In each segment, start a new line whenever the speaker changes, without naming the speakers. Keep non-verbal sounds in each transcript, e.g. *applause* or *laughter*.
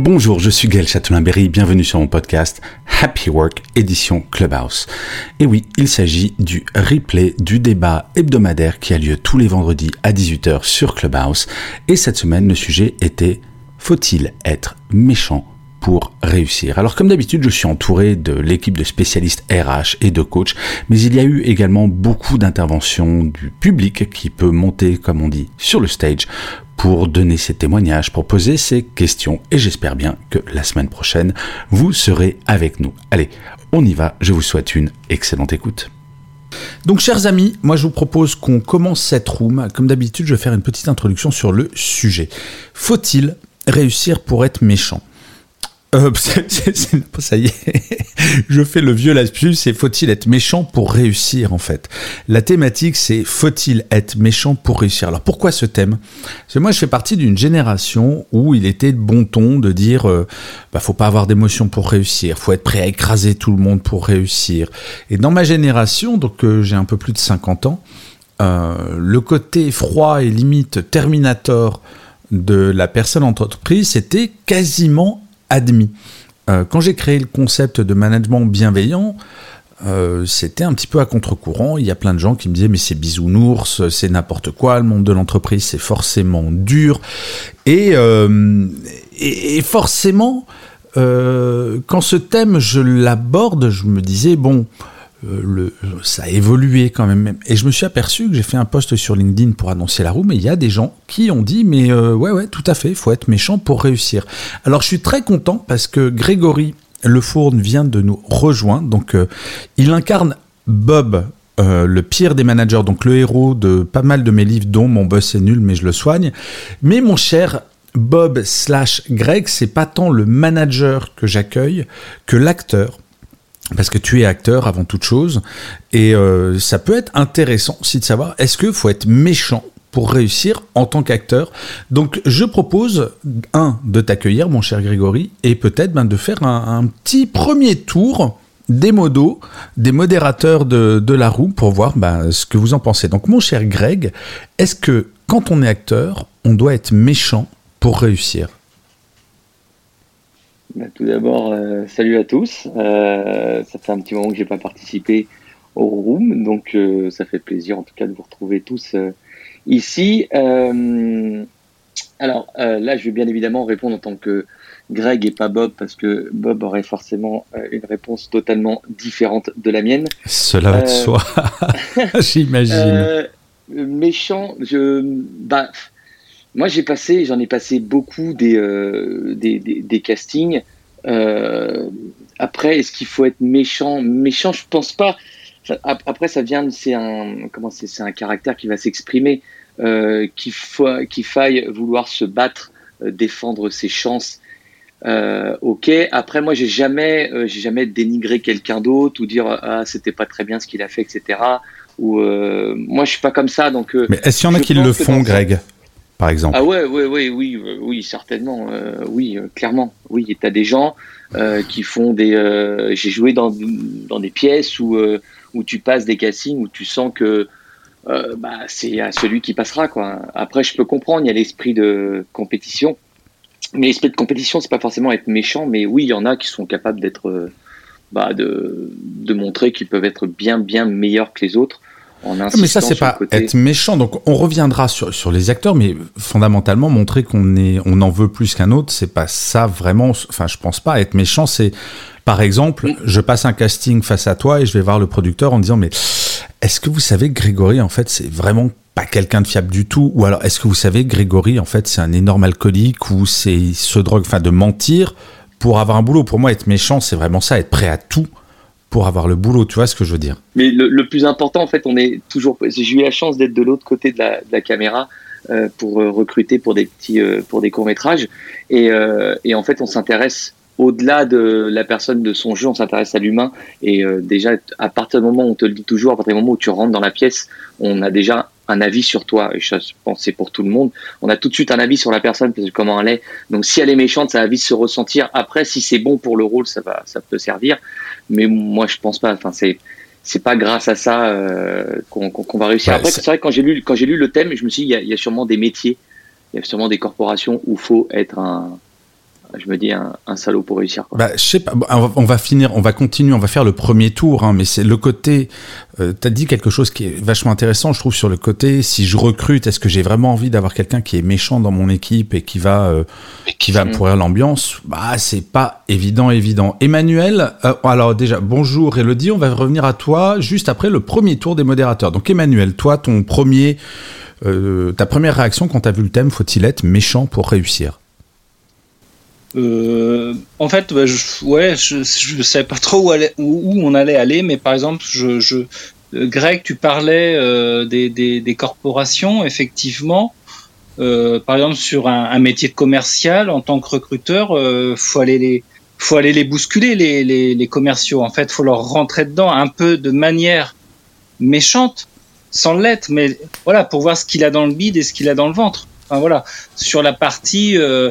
Bonjour, je suis Gaël Châtelain-Berry, bienvenue sur mon podcast Happy Work édition Clubhouse. Et oui, il s'agit du replay du débat hebdomadaire qui a lieu tous les vendredis à 18h sur Clubhouse. Et cette semaine, le sujet était Faut-il être méchant pour réussir. Alors comme d'habitude, je suis entouré de l'équipe de spécialistes RH et de coachs, mais il y a eu également beaucoup d'interventions du public qui peut monter, comme on dit, sur le stage pour donner ses témoignages, pour poser ses questions, et j'espère bien que la semaine prochaine, vous serez avec nous. Allez, on y va, je vous souhaite une excellente écoute. Donc chers amis, moi je vous propose qu'on commence cette room. Comme d'habitude, je vais faire une petite introduction sur le sujet. Faut-il réussir pour être méchant? Euh, *laughs* ça y est, je fais le vieux là-dessus, c'est faut-il être méchant pour réussir en fait? La thématique c'est faut-il être méchant pour réussir? Alors pourquoi ce thème? Parce que moi je fais partie d'une génération où il était de bon ton de dire euh, bah, faut pas avoir d'émotion pour réussir, faut être prêt à écraser tout le monde pour réussir. Et dans ma génération, donc euh, j'ai un peu plus de 50 ans, euh, le côté froid et limite terminator de la personne en entreprise, c'était quasiment admis. Euh, quand j'ai créé le concept de management bienveillant, euh, c'était un petit peu à contre-courant. Il y a plein de gens qui me disaient mais c'est bisounours, c'est n'importe quoi, le monde de l'entreprise c'est forcément dur. Et, euh, et, forcément, quand ce thème je l'aborde, je me disais bon, euh, ça a évolué quand même. Et je me suis aperçu que j'ai fait un post sur LinkedIn pour annoncer la roue, mais il y a des gens qui ont dit, mais euh, ouais, ouais, tout à fait, il faut être méchant pour réussir. Alors je suis très content parce que Grégory Lefourne vient de nous rejoindre. Donc euh, il incarne Bob, le pire des managers, donc le héros de pas mal de mes livres, dont Mon boss est nul, mais je le soigne. Mais mon cher Bob slash Greg, c'est pas tant le manager que j'accueille que l'acteur parce que tu es acteur avant toute chose, et euh, ça peut être intéressant aussi de savoir, est-ce qu'il faut être méchant pour réussir en tant qu'acteur? Donc je propose, un, de t'accueillir, mon cher Grégory, et peut-être ben, de faire un, petit premier tour des modos, des modérateurs de, de la roue, pour voir ben, ce que vous en pensez. Donc mon cher Greg, est-ce que quand on est acteur, on doit être méchant pour réussir?
Bah, tout d'abord, euh, salut à tous. Euh, ça fait un petit moment que j'ai pas participé au room, donc euh, ça fait plaisir en tout cas de vous retrouver tous ici. alors là, je vais bien évidemment répondre en tant que Greg et pas Bob, parce que Bob aurait forcément une réponse totalement différente de la mienne.
Cela va de soi, *laughs* j'imagine. *laughs*
méchant, je, bah, moi, j'ai passé, j'en ai passé beaucoup des, euh, des, des, castings. Euh, après, est-ce qu'il faut être méchant? Méchant, je pense pas. Après, ça vient, c'est un, comment c'est, c'est un caractère qui va s'exprimer, euh, qu'il faut, qu'il faille vouloir se battre, défendre ses chances. Ok. Après, moi, j'ai jamais, j'ai jamais dénigré quelqu'un d'autre ou dire ah c'était pas très bien ce qu'il a fait, etc. Ou moi, je suis pas comme ça, donc.
Mais est-ce qu'il y en a qui le font, Greg?
Ah ouais, ouais, ouais oui, euh, oui, certainement, euh, oui, euh, clairement, oui. Tu as des gens qui font des. J'ai joué dans, dans des pièces où, où tu passes des castings où tu sens que bah, c'est à celui qui passera, quoi. Après, je peux comprendre, il y a l'esprit de compétition, mais l'esprit de compétition, c'est pas forcément être méchant, mais oui, il y en a qui sont capables d'être. Bah, de, de montrer qu'ils peuvent être bien, bien meilleurs que les autres
mais ça, c'est pas être méchant. Donc, on reviendra sur, sur les acteurs, mais fondamentalement, montrer qu'on est, on en veut plus qu'un autre, c'est pas ça vraiment. Enfin, je pense pas. Être méchant, c'est, par exemple, je passe un casting face à toi et je vais voir le producteur en disant, mais est-ce que vous savez que Grégory, en fait, c'est vraiment pas quelqu'un de fiable du tout? Ou alors, est-ce que vous savez que Grégory, en fait, c'est un énorme alcoolique ou c'est se drogue, enfin, de mentir pour avoir un boulot? Pour moi, être méchant, c'est vraiment ça, être prêt à tout pour avoir le boulot, tu vois ce que je veux dire.
Mais le, plus important, en fait, on est toujours. J'ai eu la chance d'être de l'autre côté de la, caméra euh, pour euh, recruter pour des petits, euh, pour des courts métrages, et, en fait, on s'intéresse au-delà de la personne, de son jeu, on s'intéresse à l'humain. Et déjà, à partir du moment où on te le dit toujours, à partir du moment où tu rentres dans la pièce, on a déjà un avis sur toi. Et je pense c'est pour tout le monde. On a tout de suite un avis sur la personne, parce que comment elle est. Donc si elle est méchante, ça va vite se ressentir. Après, si c'est bon pour le rôle, ça va, ça peut servir. Mais moi, je pense pas. Enfin, c'est c'est pas grâce à ça euh, qu'on va réussir. Après, c'est vrai que quand j'ai lu quand j'ai lu le thème, je me suis dit il y, a, sûrement des métiers, il y a sûrement des corporations où faut être un je me dis un, salaud pour réussir.
Bah, je sais pas. On va finir, on va continuer, on va faire le premier tour, hein, mais c'est le côté. Euh, tu as dit quelque chose qui est vachement intéressant, je trouve, sur le côté. Si je recrute, est-ce que j'ai vraiment envie d'avoir quelqu'un qui est méchant dans mon équipe et qui va, euh, qui va pourrir l'ambiance? Bah, c'est pas évident, évident. Emmanuel, euh, alors déjà, bonjour Elodie, on va revenir à toi juste après le premier tour des modérateurs. Donc Emmanuel, toi, ton premier, ta première réaction quand tu as vu le thème, faut-il être méchant pour réussir?
Euh, en fait, bah, je, ouais, je, je savais pas trop où, où, on allait aller, mais par exemple, je, je euh, Greg, tu parlais euh, des, des, des, corporations, effectivement. Euh, par exemple, sur un, un, métier commercial, en tant que recruteur, euh, faut aller les, faut aller les bousculer les, les, les, commerciaux. En fait, faut leur rentrer dedans un peu de manière méchante, sans l'être, mais voilà, pour voir ce qu'il a dans le bide et ce qu'il a dans le ventre. Enfin voilà, sur la partie euh,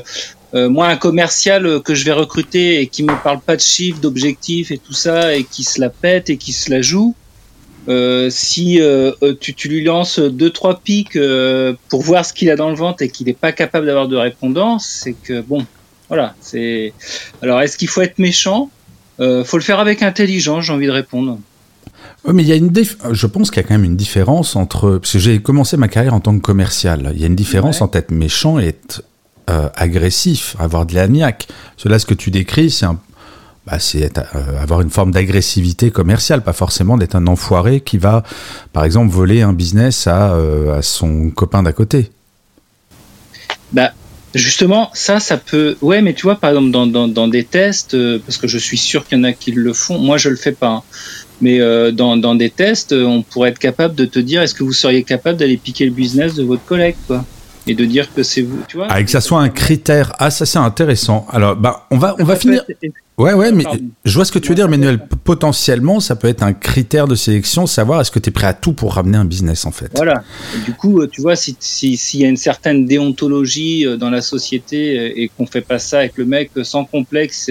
euh, moi, un commercial euh, que je vais recruter et qui me parle pas de chiffres, d'objectifs et tout ça, et qui se la pète et qui se la joue, euh, si euh, tu, tu, lui lances deux trois pics pour voir ce qu'il a dans le ventre et qu'il n'est pas capable d'avoir de répondance, c'est que bon, voilà. C'est alors est-ce qu'il faut être méchant? Faut le faire avec intelligence. J'ai envie de répondre.
Oui, mais il y a une je pense qu'il y a quand même une différence entre parce que j'ai commencé ma carrière en tant que commercial. Il y a une différence entre être méchant et être euh, agressif, avoir de l'agnac. Cela, ce que tu décris, c'est bah, euh, avoir une forme d'agressivité commerciale, pas forcément d'être un enfoiré qui va, par exemple, voler un business à, euh, son copain d'à côté.
Bah, justement, ça, ça peut. Ouais, mais tu vois, par exemple, dans, des tests, parce que je suis sûr qu'il y en a qui le font, moi, je le fais pas. Hein. Mais dans, dans, des tests, on pourrait être capable de te dire est-ce que vous seriez capable d'aller piquer le business de votre collègue quoi? Et de dire que c'est vous, tu vois.
Ah, que ça soit un critère. Ah, ça c'est intéressant. Alors, bah, on va, on va finir. Ouais, ouais, mais je vois ce que tu veux dire, Manuel. Potentiellement, ça peut être un critère de sélection, savoir est-ce que tu es prêt à tout pour ramener un business, en fait.
Voilà. du coup, euh, tu vois, s'il si, y a une certaine déontologie euh, dans la société euh, et qu'on fait pas ça avec le mec sans complexe,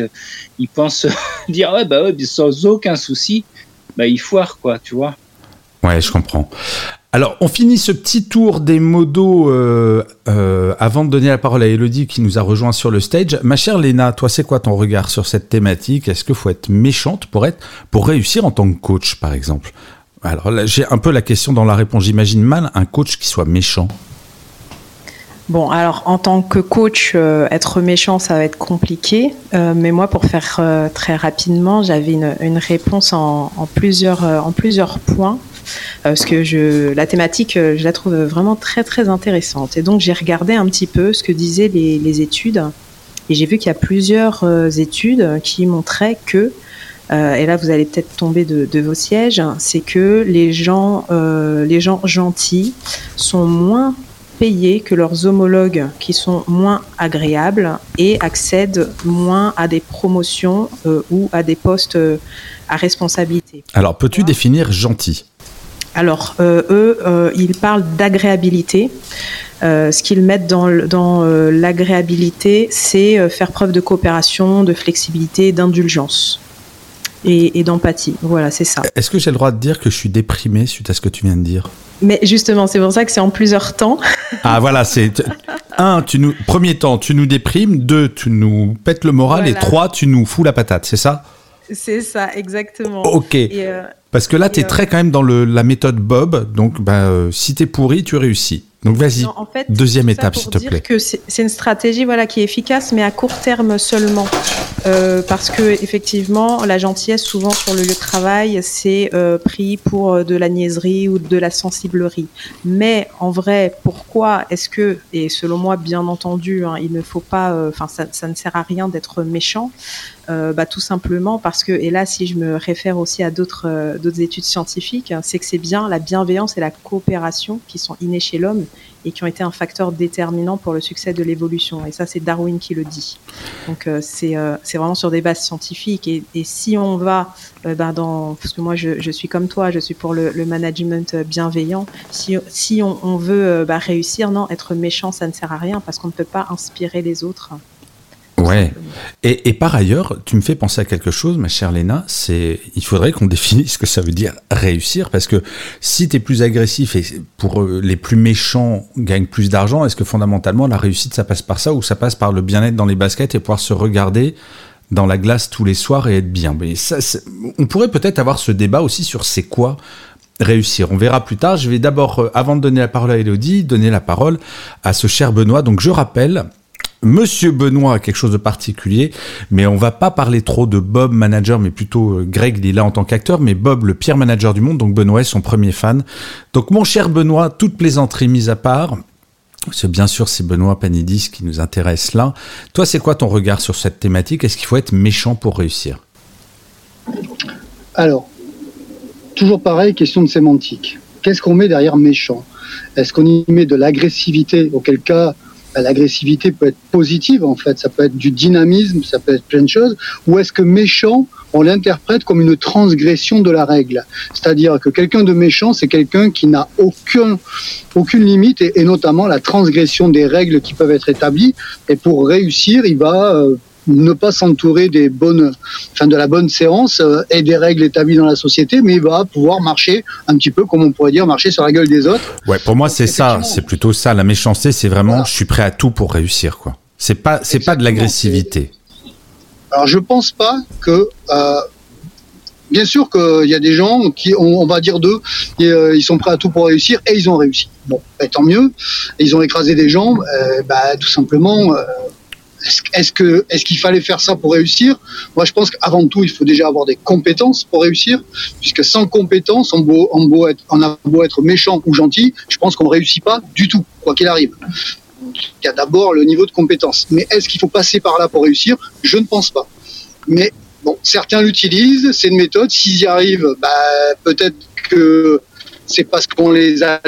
il pense *laughs* dire, ouais, bah ouais, sans aucun souci, bah il foire, quoi, tu vois.
Ouais, je comprends. Alors, on finit ce petit tour des modos euh, euh, avant de donner la parole à Elodie qui nous a rejoint sur le stage. Ma chère Léna, toi, c'est quoi ton regard sur cette thématique? Est-ce qu'il faut être méchante pour réussir en tant que coach, par exemple? Alors, j'ai un peu la question dans la réponse. J'imagine mal un coach qui soit méchant.
Bon, alors en tant que coach, euh, être méchant, ça va être compliqué. mais moi, pour faire très rapidement, j'avais une, réponse en plusieurs points. Euh, parce que je, la thématique, euh, je la trouve vraiment très très intéressante. Et donc j'ai regardé un petit peu ce que disaient les, études, et j'ai vu qu'il y a plusieurs euh, études qui montraient que et là vous allez peut-être tomber de, vos sièges, c'est que les gens, les gens gentils sont moins payés que leurs homologues qui sont moins agréables et accèdent moins à des promotions ou à des postes à responsabilité.
Alors peux-tu définir gentil?
Alors, euh, eux, euh, ils parlent d'agréabilité. Euh, ce qu'ils mettent dans, l'agréabilité, c'est faire preuve de coopération, de flexibilité, d'indulgence et, d'empathie. Voilà, c'est ça.
Est-ce que j'ai le droit de dire que je suis déprimé suite à ce que tu viens de dire?
Mais justement, c'est pour ça que c'est en plusieurs temps. *laughs*
Ah voilà, c'est un, tu nous premier temps, tu nous déprimes, deux, tu nous pètes le moral et trois, tu nous fous la patate, c'est ça?
C'est ça, exactement.
Ok. Parce que là, tu es très quand même dans le, la méthode Bob. Donc, bah, euh, si tu es pourri, tu réussis. Donc, vas-y. Deuxième étape, s'il te plaît.
que c'est une stratégie voilà, qui est efficace, mais à court terme seulement. Euh, parce que, effectivement, la gentillesse, souvent sur le lieu de travail, c'est euh, pris pour de la niaiserie ou de la sensiblerie. Mais en vrai, pourquoi est-ce que, et selon moi, bien entendu, hein, il ne faut pas, enfin, ça, ça, ne sert à rien d'être méchant. Euh, bah, tout simplement parce que, et là, si je me réfère aussi à d'autres euh, études scientifiques, hein, c'est que c'est bien la bienveillance et la coopération qui sont innées chez l'homme et qui ont été un facteur déterminant pour le succès de l'évolution. Et ça, c'est Darwin qui le dit. Donc, euh, c'est vraiment sur des bases scientifiques. Et, et si on va bah, dans, parce que moi, je, je, suis comme toi, je suis pour le, management bienveillant. Si, si on, on veut bah, réussir, non, être méchant, ça ne sert à rien parce qu'on ne peut pas inspirer les autres.
Ouais. Et, et, par ailleurs, tu me fais penser à quelque chose, ma chère Léna, c'est il faudrait qu'on *laughs* définisse ce que ça veut dire réussir, parce que si tu es plus agressif et pour les plus méchants gagnent plus d'argent, est-ce que fondamentalement la réussite ça passe par ça ou ça passe par le bien-être dans les baskets et pouvoir se regarder dans la glace tous les soirs et être bien? Mais ça, on pourrait peut-être avoir ce débat aussi sur c'est quoi réussir. On verra plus tard. Je vais d'abord, euh, avant de donner la parole à Elodie, donner la parole à ce cher Benoît. Donc je rappelle, Monsieur Benoît a quelque chose de particulier, mais on va pas parler trop de Bob manager, mais plutôt euh, Greg là en tant qu'acteur, mais Bob le pire manager du monde, donc Benoît est son premier fan. Donc mon cher Benoît, toute plaisanterie mise à part, c'est bien sûr c'est Benoît Panidis qui nous intéresse là. Toi, c'est quoi ton regard sur cette thématique? Est-ce qu'il faut être méchant pour réussir?
Alors, toujours pareil, question de sémantique. Qu'est-ce qu'on met derrière méchant? Est-ce qu'on y met de l'agressivité Auquel cas, l'agressivité peut être positive en fait, ça peut être du dynamisme, ça peut être plein de choses. Ou est-ce que méchant, on l'interprète comme une transgression de la règle? C'est-à-dire que quelqu'un de méchant, c'est quelqu'un qui n'a aucun, aucune limite et, notamment la transgression des règles qui peuvent être établies. Et pour réussir, il va euh, ne pas s'entourer des bonnes, enfin de la bonne séance euh, et des règles établies dans la société, mais il va pouvoir marcher un petit peu comme on pourrait dire marcher sur la gueule des autres.
Ouais, pour moi c'est ça, c'est plutôt ça. La méchanceté, c'est vraiment je suis prêt à tout pour réussir quoi. C'est pas c'est pas de l'agressivité.
Alors je pense pas que euh, Bien sûr qu'il y a des gens qui, on, va dire d'eux, euh, ils sont prêts à tout pour réussir et ils ont réussi. Bon, bah, tant mieux. Ils ont écrasé des gens, bah, tout simplement. Est-ce que est-ce qu'il fallait faire ça pour réussir? Moi, je pense qu'avant tout, il faut déjà avoir des compétences pour réussir, puisque sans compétences, on, beau, beau être, a beau être méchant ou gentil, je pense qu'on réussit pas du tout, quoi qu'il arrive. Il y a d'abord le niveau de compétence. Mais est-ce qu'il faut passer par là pour réussir? Je ne pense pas. Mais bon, certains l'utilisent, c'est une méthode. S'ils y arrivent, bah, peut-être que c'est parce qu'on les a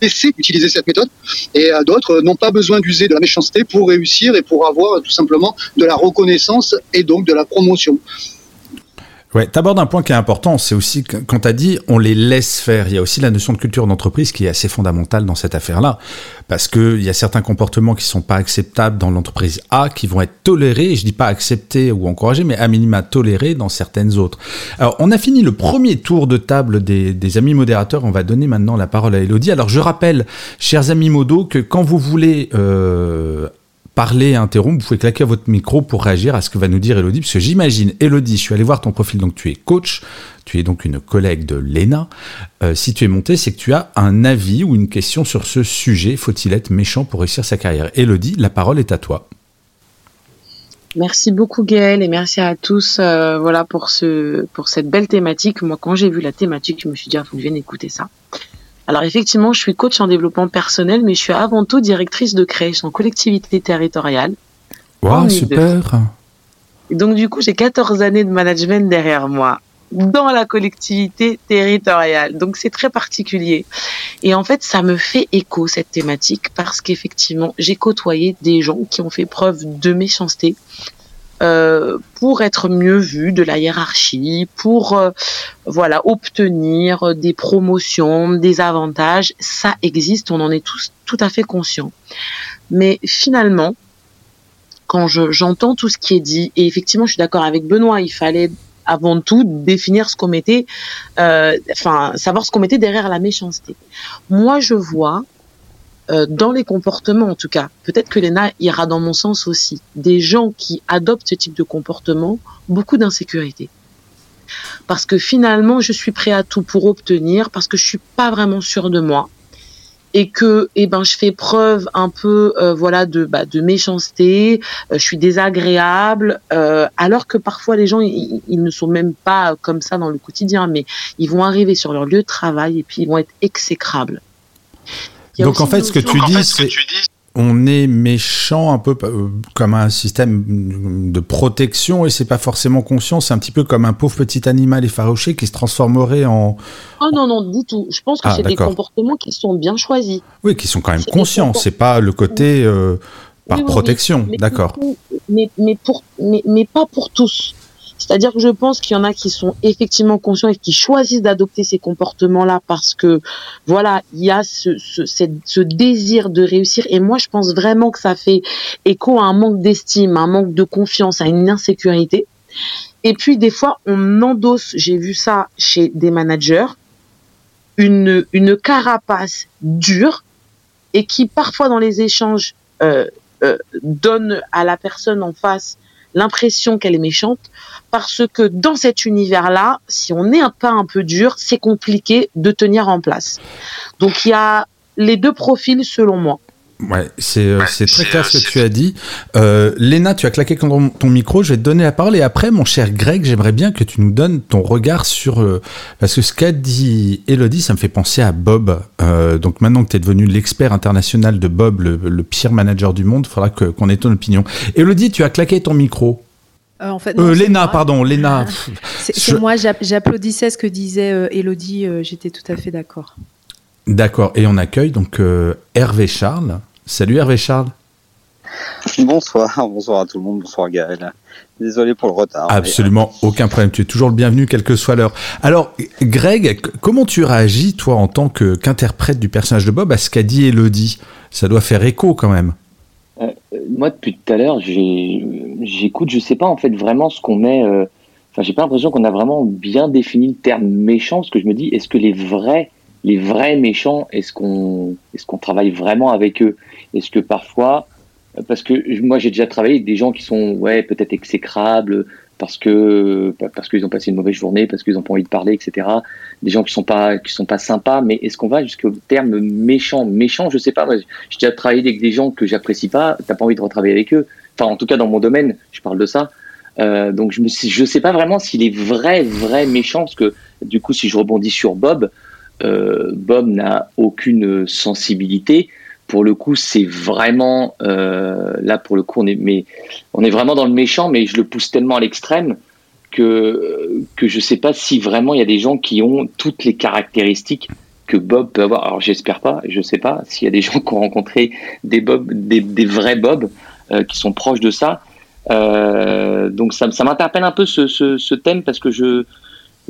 laisser utiliser cette méthode et euh, d'autres n'ont pas besoin d'user de la méchanceté pour réussir et pour avoir tout simplement de la reconnaissance et donc de la promotion.
Ouais, t'abordes un point qui est important, c'est aussi quand tu as dit on les laisse faire, il y a aussi la notion de culture d'entreprise qui est assez fondamentale dans cette affaire-là, parce qu'il y a certains comportements qui sont pas acceptables dans l'entreprise A, qui vont être tolérés, je dis pas acceptés ou encouragés, mais à minima tolérés dans certaines autres. Alors, on a fini le premier tour de table des, des amis modérateurs, on va donner maintenant la parole à Elodie. Alors, je rappelle, chers amis modos, que quand vous voulez euh, parler, interrompre, vous pouvez claquer votre micro pour réagir à ce que va nous dire Elodie, parce que j'imagine, Elodie, je suis allé voir ton profil, donc tu es coach, tu es donc une collègue de l'ENA. Euh, si tu es monté, c'est que tu as un avis ou une question sur ce sujet. Faut-il être méchant pour réussir sa carrière? Elodie, la parole est à toi.
Merci beaucoup Gaël et merci à tous euh, voilà pour ce pour cette belle thématique. Moi quand j'ai vu la thématique, je me suis dit il ah, faut que je vienne écouter ça. Alors effectivement, je suis coach en développement personnel, mais je suis avant tout directrice de crèche en collectivité territoriale.
Waouh, super
Et donc du coup, j'ai 14 années de management derrière moi dans la collectivité territoriale. Donc c'est très particulier. Et en fait, ça me fait écho cette thématique parce qu'effectivement, j'ai côtoyé des gens qui ont fait preuve de méchanceté, euh, pour être mieux vu de la hiérarchie, pour euh, voilà obtenir des promotions, des avantages. Ça existe, on en est tous tout à fait conscients. Mais finalement, quand j'entends tout ce qui est dit, et effectivement, je suis d'accord avec Benoît, il fallait avant tout définir ce qu'on mettait, euh, enfin savoir ce qu'on mettait derrière la méchanceté. Moi, je vois euh, dans les comportements en tout cas, peut-être que l'ENA ira dans mon sens aussi, des gens qui adoptent ce type de comportement, beaucoup d'insécurité. Parce que finalement, je suis prêt à tout pour obtenir, parce que je suis pas vraiment sûr de moi, et que eh ben je fais preuve un peu euh, voilà de bah, méchanceté euh, je suis désagréable alors que parfois les gens ils, ne sont même pas comme ça dans le quotidien mais ils vont arriver sur leur lieu de travail et puis ils vont être exécrables
donc en fait, ce que tu dis, c'est on est méchant un peu euh, comme un système de protection et c'est pas forcément conscient. C'est un petit peu comme un pauvre petit animal effarouché qui se transformerait en.
Oh non non du tout. Je pense que ah, c'est des comportements qui sont bien choisis.
Oui, qui sont quand même conscients. C'est pas le côté euh, par protection. D'accord.
Mais mais pour mais, mais pas pour tous. C'est-à-dire que je pense qu'il y en a qui sont effectivement conscients et qui choisissent d'adopter ces comportements-là parce que, voilà, il y a ce, ce, ce désir de réussir. Et moi, je pense vraiment que ça fait écho à un manque d'estime, à un manque de confiance, à une insécurité. Et puis, des fois, on endosse, j'ai vu ça chez des managers, une, une carapace dure et qui, parfois, dans les échanges, euh, euh, donne à la personne en face l'impression qu'elle est méchante parce que dans cet univers-là, si on est un pas un peu dur, c'est compliqué de tenir en place. Donc il y a les deux profils selon moi.
Ouais, c'est euh, très clair ce que tu as dit. Euh, Léna, tu as claqué ton, ton, micro, je vais te donner la parole. Et après, mon cher Greg, j'aimerais bien que tu nous donnes ton regard sur... Euh, parce que ce qu'a dit Elodie, ça me fait penser à Bob. Euh, donc maintenant que tu es devenu l'expert international de Bob, le, le, pire manager du monde, il faudra qu'on ait ton opinion. Elodie, tu as claqué ton micro.
Euh, en fait,
euh, Léna, pardon, Léna.
C'est moi, j'applaudissais ce que disait Elodie, j'étais tout à fait d'accord.
D'accord, et on accueille donc Hervé Charles. Salut Hervé Charles.
Bonsoir, *laughs* bonsoir à tout le monde, bonsoir Gaël. Désolé pour le retard.
Absolument, aucun problème. Tu es toujours le bienvenu, quelle que soit l'heure. Alors, Greg, comment tu réagis, toi, en tant qu'interprète du personnage de Bob, à ce qu'a dit Elodie? Ça doit faire écho quand même.
Euh, moi, depuis tout à l'heure, j'écoute, je sais pas en fait vraiment ce qu'on met. Euh, enfin, j'ai pas l'impression qu'on a vraiment bien défini le terme méchant, parce que je me dis, est-ce que les vrais, les vrais méchants, est-ce qu'on, est-ce qu'on travaille vraiment avec eux? Est-ce que parfois, parce que moi j'ai déjà travaillé avec des gens qui sont ouais peut-être exécrables parce que parce qu'ils ont passé une mauvaise journée, parce qu'ils n'ont pas envie de parler, etc. Des gens qui sont pas qui sont pas sympas, mais est-ce qu'on va jusqu'au terme méchant? Méchant, je sais pas. J'ai déjà travaillé avec des gens que j'apprécie pas. T'as pas envie de retravailler avec eux. Enfin, en tout cas dans mon domaine, je parle de ça. Euh, donc je me je sais pas vraiment s'il est vrai vrai méchant parce que du coup si je rebondis sur Bob, euh, Bob n'a aucune sensibilité pour le coup, c'est vraiment euh, là pour le coup, on est vraiment dans le méchant, mais je le pousse tellement à l'extrême que que je sais pas si vraiment il y a des gens qui ont toutes les caractéristiques que Bob peut avoir. Alors j'espère pas, je sais pas s'il y a des gens qui ont rencontré des Bob, des, vrais Bob euh, qui sont proches de ça. Euh, donc ça, ça m'interpelle un peu ce, thème parce que je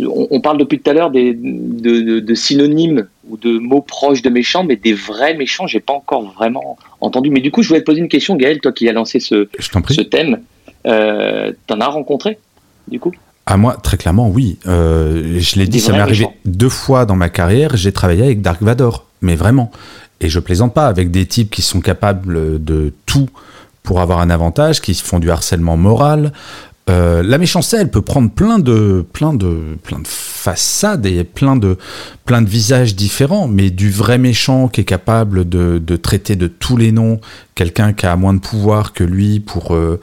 on, parle depuis tout à l'heure de, de, synonymes ou de mots proches de méchants, mais des vrais méchants, j'ai pas encore vraiment entendu. Mais du coup, je voulais te poser une question, Gaël, toi qui as lancé ce, ce thème. Euh, T'en as rencontré, du coup?
À ah, moi, très clairement, oui. Euh, je l'ai dit, ça m'est arrivé deux fois dans ma carrière. J'ai travaillé avec Dark Vador, mais vraiment. Et je plaisante pas avec des types qui sont capables de tout pour avoir un avantage, qui font du harcèlement moral, euh, la méchanceté, elle peut prendre plein de, plein de, plein de façades et plein de, plein de visages différents, mais du vrai méchant qui est capable de, de traiter de tous les noms quelqu'un qui a moins de pouvoir que lui pour euh,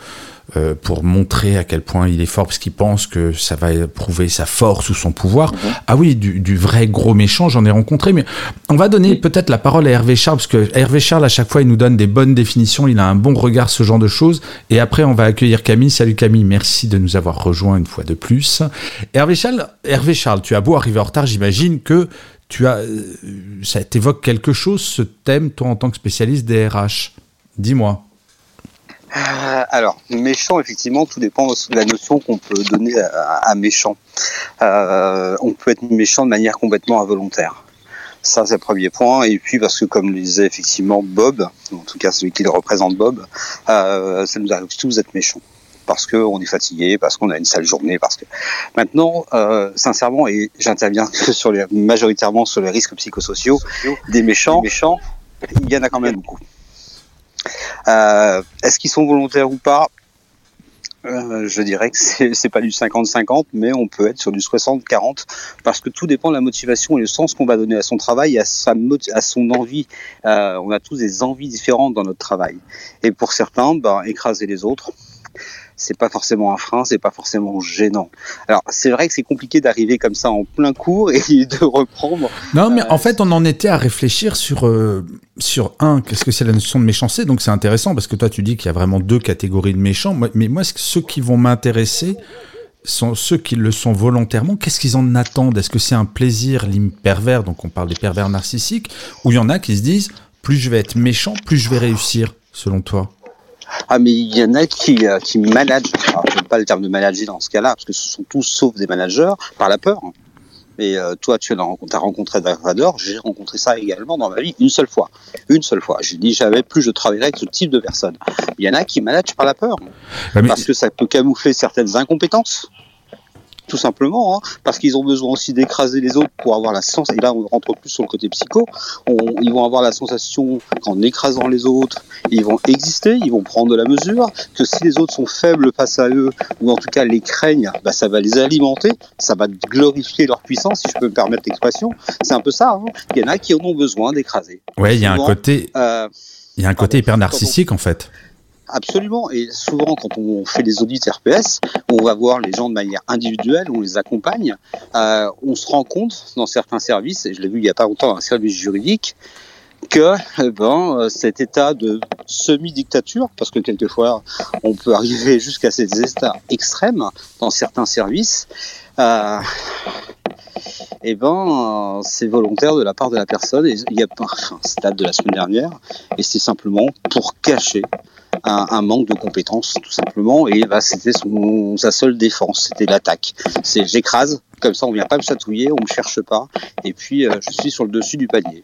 euh, pour montrer à quel point il est fort parce qu'il pense que ça va prouver sa force ou son pouvoir. Mhm. Ah oui, du, du, vrai gros méchant, j'en ai rencontré, mais on va donner peut-être la parole à Hervé Charles parce que Hervé Charles à chaque fois il nous donne des bonnes définitions, il a un bon regard ce genre de choses. Et après on va accueillir Camille. Salut Camille, merci de nous avoir rejoint une fois de plus. Hervé Charles, Hervé Charles, tu as beau arriver en retard, j'imagine que tu as, euh, ça t'évoque quelque chose ce thème toi en tant que spécialiste des RH. Dis-moi.
Euh, alors, méchant, effectivement, tout dépend de la notion qu'on peut donner à, méchant. Euh, on peut être méchant de manière complètement involontaire. Ça, c'est le premier point. Et puis, parce que, comme le disait effectivement Bob, en tout cas celui qui le représente Bob, euh, ça nous arrive tous d'être méchants. Parce qu'on est fatigué, parce qu'on a une sale journée, parce que maintenant, sincèrement, et j'interviens *laughs* sur les, majoritairement sur les risques psychosociaux, des méchants, des méchants, il y en a quand même beaucoup. Euh, est-ce qu'ils sont volontaires ou pas? Euh, je dirais que c'est pas du 50-50, mais on peut être sur du 60-40 parce que tout dépend de la motivation et le sens qu'on va donner à son travail, à, sa, à son envie. Euh, on a tous des envies différentes dans notre travail. Et pour certains, ben, écraser les autres, c'est pas forcément un frein, c'est pas forcément gênant. Alors c'est vrai que c'est compliqué d'arriver comme ça en plein cours et *laughs* de reprendre.
Non, mais en fait on en était à réfléchir sur euh, sur un, qu'est-ce que c'est la notion de méchanceté? Donc c'est intéressant parce que toi tu dis qu'il y a vraiment deux catégories de méchants, mais moi ceux qui vont m'intéresser sont ceux qui le sont volontairement. Qu'est-ce qu'ils en attendent? Est-ce que c'est un plaisir pervers? Donc on parle des pervers narcissiques, ou il y en a qui se disent plus je vais être méchant, plus je vais réussir, selon toi?
Ah mais il y en a qui, euh, qui managent, alors, je ne vais pas le terme de manager dans ce cas-là, parce que ce sont tous sauf des managers, par la peur. Et euh, toi, tu as rencontré Dark j'ai rencontré ça également dans ma vie une seule fois. Une seule fois. J'ai dit jamais plus je travaillerai avec ce type de personnes. Il y en a qui managent par la peur. Parce que ça peut camoufler certaines incompétences tout simplement, hein, parce qu'ils ont besoin aussi d'écraser les autres pour avoir la sensation, et là on rentre plus sur le côté psycho, ils vont avoir la sensation qu'en écrasant les autres, ils vont exister, ils vont prendre de la mesure, que si les autres sont faibles face à eux, ou en tout cas les craignent, bah, ça va les alimenter, ça va glorifier leur puissance, si je peux me permettre l'expression. C'est un peu ça, hein. il y en a qui en ont besoin d'écraser.
Ouais, il y a un côté... Euh, il y a un côté hyper narcissique en fait.
Absolument. Et souvent, quand on fait des audits RPS, on va voir les gens de manière individuelle, on les accompagne. Euh, on se rend compte dans certains services, et je l'ai vu il y a pas longtemps dans un service juridique, que eh ben, euh, cet état de semi-dictature, parce que quelquefois on peut arriver jusqu'à ces états extrêmes dans certains services, euh, eh ben, c'est volontaire de la part de la personne. Et il y a un stade de la semaine dernière, et c'est simplement pour cacher un, manque de compétences tout simplement et bah, c'était sa seule défense, c'était l'attaque. C'est j'écrase, comme ça on vient pas me chatouiller, on me cherche pas et puis euh, je suis sur le dessus du panier.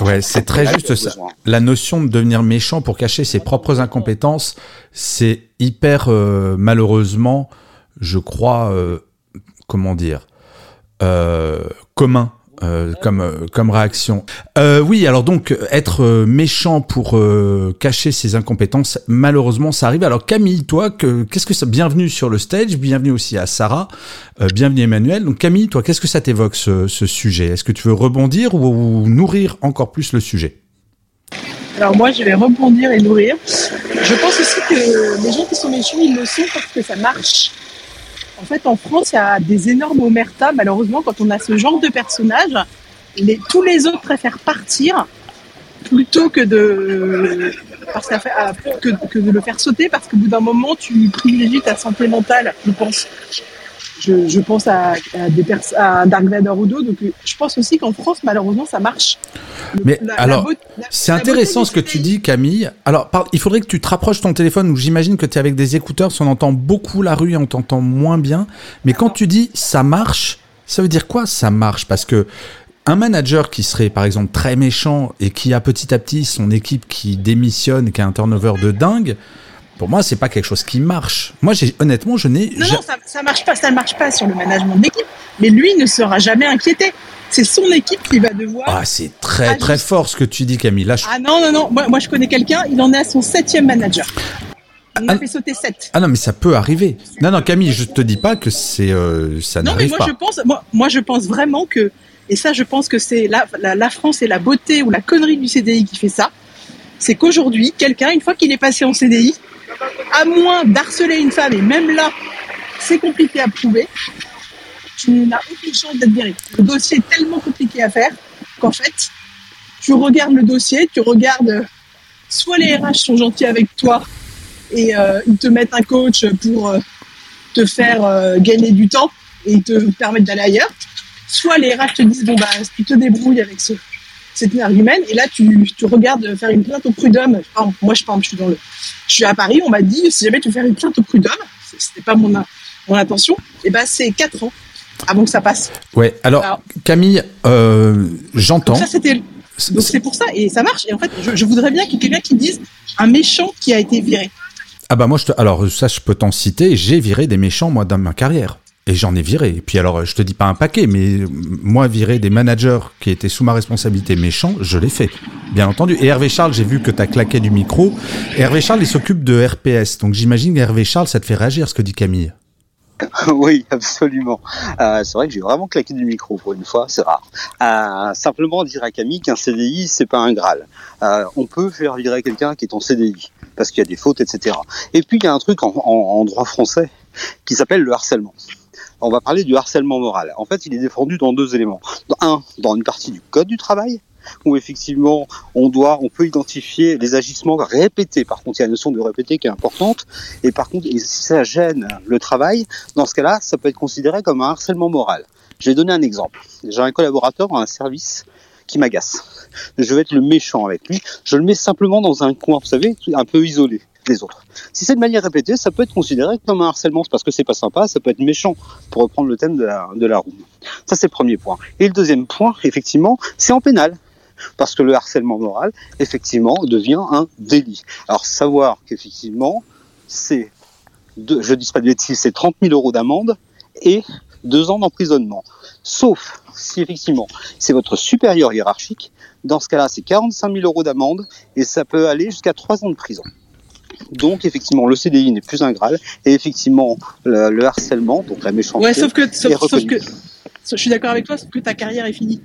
Ouais, c'est très juste ça. La notion de devenir méchant pour cacher ses propres incompétences, c'est hyper euh, malheureusement, je crois, euh, comment dire, commun euh, comme euh, comme réaction. Euh, oui, alors donc être méchant pour cacher ses incompétences, malheureusement, ça arrive. Alors Camille, toi, qu'est-ce que ça Bienvenue sur le stage, bienvenue aussi à Sarah, bienvenue Emmanuel. Donc Camille, toi, qu'est-ce que ça t'évoque ce, ce, sujet? Est-ce que tu veux rebondir ou, nourrir encore plus le sujet?
Alors moi, je vais rebondir et nourrir. Je pense aussi que les gens qui sont méchants, ils le sont parce que ça marche. En fait, en France, il y a des énormes omertas. Malheureusement, quand on a ce genre de personnage, tous les autres préfèrent partir plutôt que de, que, de le faire sauter parce qu'au bout d'un moment, tu privilégies ta santé mentale, je pense. Je, pense à, des à Dark Vador ou d'autres. Donc, je pense aussi qu'en France, malheureusement, ça marche.
Mais alors, c'est intéressant ce que tu dis, Camille. Alors, il faudrait que tu te rapproches ton téléphone où j'imagine que tu es avec des écouteurs, on entend beaucoup la rue et on t'entend moins bien. Mais quand tu dis ça marche, ça veut dire quoi ça marche Parce que un manager qui serait par exemple très méchant et qui a petit à petit son équipe qui démissionne, qui a un turnover de dingue, pour moi, c'est pas quelque chose qui marche. Moi, j'ai honnêtement, je n'ai.
Non, non, ça, ça marche pas. Ça ne marche pas sur le management d'équipe. Mais lui ne sera jamais inquiété. C'est son équipe qui va devoir.
Ah, c'est très très fort ce que tu dis, Camille.
Ah non, non, non. Moi, moi je connais quelqu'un. Il en est à son septième manager. Il m'a ah, fait sauter 7.
Ah non, mais ça peut arriver. Non, non, Camille, je te dis pas que c'est euh, ça n'arrive pas.
Non, mais moi je pense, moi, moi, je pense vraiment que, et ça, je pense que c'est la, la, la France et la beauté ou la connerie du CDI qui fait ça. C'est qu'aujourd'hui, quelqu'un, une fois qu'il est passé en CDI, à moins d'harceler une femme, et même là, c'est compliqué à prouver, tu n'as aucune chance d'être viré. Le dossier est tellement compliqué à faire qu'en fait, tu regardes le dossier, tu regardes soit les RH sont gentils avec toi et euh, ils te mettent un coach pour euh, te faire euh, gagner du temps et te permettre d'aller ailleurs, soit les RH te disent bon bah tu te débrouilles avec ce cette humaine et là tu, tu regardes faire une plainte au prud'homme. moi je, je suis dans le, je suis à Paris, on m'a dit si jamais tu veux faire une plainte au prud'homme, c'était pas mon, mon intention, et ben c'est 4 ans avant que ça passe.
Ouais, alors, Camille, euh, j'entends.
Ça c'était donc c'est pour ça et ça marche. Et en fait, je, voudrais bien qu'il y ait quelqu'un qui dise un méchant qui a été viré.
Ah bah moi je te... alors ça je peux t'en citer. J'ai viré des méchants moi dans ma carrière. Et j'en ai viré. Et puis alors, je te dis pas un paquet, mais moi, virer des managers qui étaient sous ma responsabilité méchants, je l'ai fait. Bien entendu. Et Hervé Charles, j'ai vu que tu as claqué du micro. Hervé Charles, il s'occupe de RPS. Donc j'imagine Hervé Charles, ça te fait réagir ce que dit Camille. *laughs*
oui, absolument. Euh, c'est vrai que j'ai vraiment claqué du micro pour une fois, c'est rare. Euh, simplement dire à Camille qu'un CDI, c'est pas un Graal. Euh, on peut faire virer quelqu'un qui est en CDI parce qu'il y a des fautes, etc. Et puis il y a un truc en droit français qui s'appelle le harcèlement on va parler du harcèlement moral. En fait, il est défendu dans deux éléments. Un, dans une partie du code du travail, où effectivement on doit, on peut identifier les agissements répétés. Par contre, il y a la notion de répéter qui est importante. Et par contre, si ça gêne le travail, dans ce cas-là, ça peut être considéré comme un harcèlement moral. Je vais donner un exemple. J'ai un collaborateur dans un service qui m'agace. Je vais être le méchant avec lui. Je le mets simplement dans un coin, vous savez, un peu isolé. Les autres. Si c'est de manière répétée, ça peut être considéré comme un harcèlement, parce que c'est pas sympa, ça peut être méchant, pour reprendre le thème de la, de la. Ça, c'est le premier point. Et le deuxième point, effectivement, c'est en pénal. Parce que le harcèlement moral, effectivement, devient un délit. Alors, savoir qu'effectivement, c'est, je dis pas de bêtises, c'est 30 000 euros d'amende et deux ans d'emprisonnement. Sauf si effectivement c'est votre supérieur hiérarchique, dans ce cas-là c'est 45 000 euros d'amende et ça peut aller jusqu'à trois ans de prison. Donc effectivement le CDI n'est plus un Graal et effectivement le, harcèlement, donc la méchanceté.
Ouais, sauf que, sauf, que je suis d'accord avec toi, sauf que ta carrière est finie.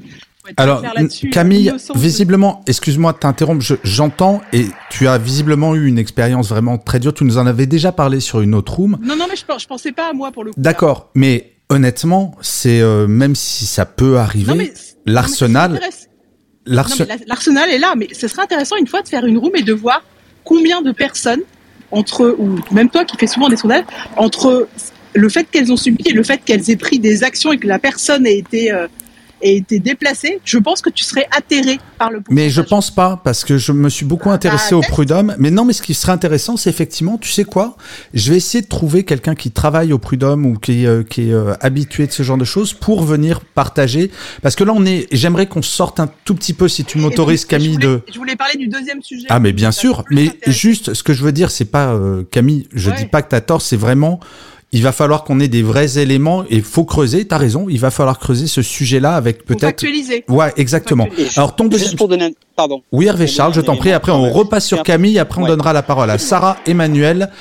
Alors, Camille, visiblement, excuse-moi de t'interrompre, j'entends et tu as visiblement eu une expérience vraiment très dure. Tu nous en avais déjà parlé sur une autre room.
Non, non, mais je, je pensais pas à moi pour le coup.
D'accord, mais honnêtement, c'est euh, même si ça peut arriver, l'arsenal.
L'arsenal est là, mais ce serait intéressant une fois de faire une room et de voir combien de personnes entre ou même toi qui fais souvent des sondages entre le fait qu'elles ont subi et le fait qu'elles aient pris des actions et que la personne ait été euh, et été déplacé, je pense que tu serais atterré par le
Mais je pense pas, parce que je me suis beaucoup intéressé au prud'homme. Mais non, mais ce qui serait intéressant, c'est effectivement, tu sais quoi? Je vais essayer de trouver quelqu'un qui travaille au prud'homme ou qui, euh, qui est euh, habitué de ce genre de choses pour venir partager. Parce que là, on est. J'aimerais qu'on sorte un tout petit peu, si tu m'autorises, Camille,
de. Je voulais parler du deuxième sujet.
Ah, mais bien sûr. Mais juste, ce que je veux dire, c'est pas euh, Camille. Je dis pas que t'as tort. C'est vraiment il va falloir qu'on ait des vrais éléments et faut creuser. T'as raison, il va falloir creuser ce sujet-là avec peut-être.
Actualiser.
Ouais, exactement.
Alors ton deuxième. pour donner, pardon.
Oui, Hervé Charles, je t'en prie. Après, on repasse sur Camille. Après, on donnera la parole à Sarah, Emmanuel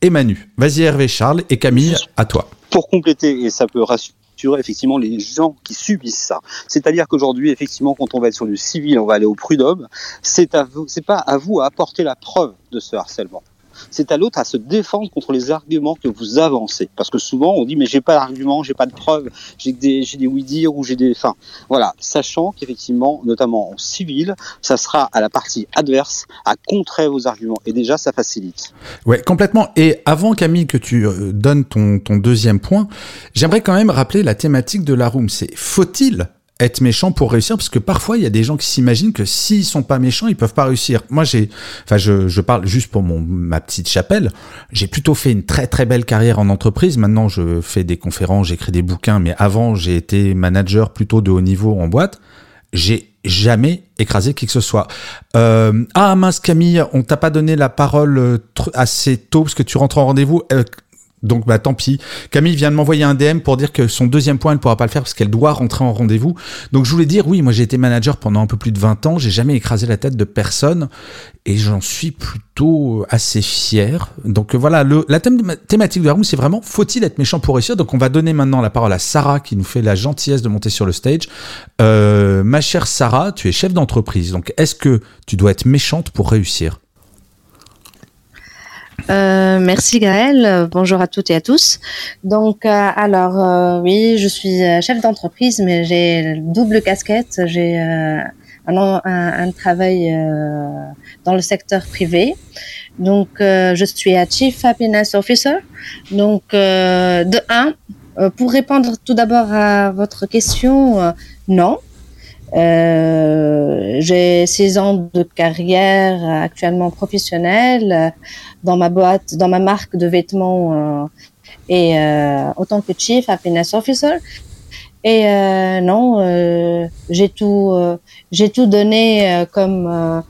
et Manu. Vas-y, Hervé Charles et Camille, à toi.
Pour compléter, et ça peut rassurer effectivement les gens qui subissent ça. C'est-à-dire qu'aujourd'hui, effectivement, quand on va être sur du civil, on va aller au prud'homme. C'est à vous, c'est pas à vous à apporter la preuve de ce harcèlement c'est à l'autre à se défendre contre les arguments que vous avancez. Parce que souvent, on dit, mais j'ai pas d'argument, j'ai pas de preuves, j'ai des, j'ai des oui-dire ou j'ai des, enfin, voilà. Sachant qu'effectivement, notamment en civil, ça sera à la partie adverse à contrer vos arguments. Et déjà, ça facilite.
Ouais, complètement. Et avant, Camille, que tu euh, donnes ton, ton deuxième point, j'aimerais quand même rappeler la thématique de la room. C'est faut-il être méchant pour réussir parce que parfois il y a des gens qui s'imaginent que s'ils sont pas méchants ils peuvent pas réussir moi j'ai enfin je, je parle juste pour mon ma petite chapelle j'ai plutôt fait une très très belle carrière en entreprise maintenant je fais des conférences j'écris des bouquins mais avant j'ai été manager plutôt de haut niveau en boîte j'ai jamais écrasé qui que ce soit. Euh, ah mince Camille, on t'a pas donné la parole euh, assez tôt parce que tu rentres en rendez-vous. Euh, donc bah tant pis. Camille vient de m'envoyer un DM pour dire que son deuxième point elle pourra pas le faire parce qu'elle doit rentrer en rendez-vous. Donc je voulais dire oui, moi j'ai été manager pendant un peu plus de 20 ans, j'ai jamais écrasé la tête de personne et j'en suis plutôt assez fier. Donc voilà, le, la thème, thématique de la c'est vraiment faut-il être méchant pour réussir? Donc on va donner maintenant la parole à Sarah qui nous fait la gentillesse de monter sur le stage. Euh, ma chère Sarah, tu es chef d'entreprise, donc est-ce que tu dois être méchante pour réussir?
Euh, merci Gaël. Bonjour à toutes et à tous. Donc, euh, alors, euh, oui, je suis chef d'entreprise, mais j'ai double casquette. J'ai un, un, travail dans le secteur privé. Donc, je suis à Chief Happiness Officer. Donc, de un, pour répondre tout d'abord à votre question, non. Euh, j'ai six ans de carrière actuellement professionnelle dans ma boîte, dans ma marque de vêtements euh, et euh, autant que Chief Happiness Officer. Et euh, non, euh, j'ai tout, j'ai tout donné comme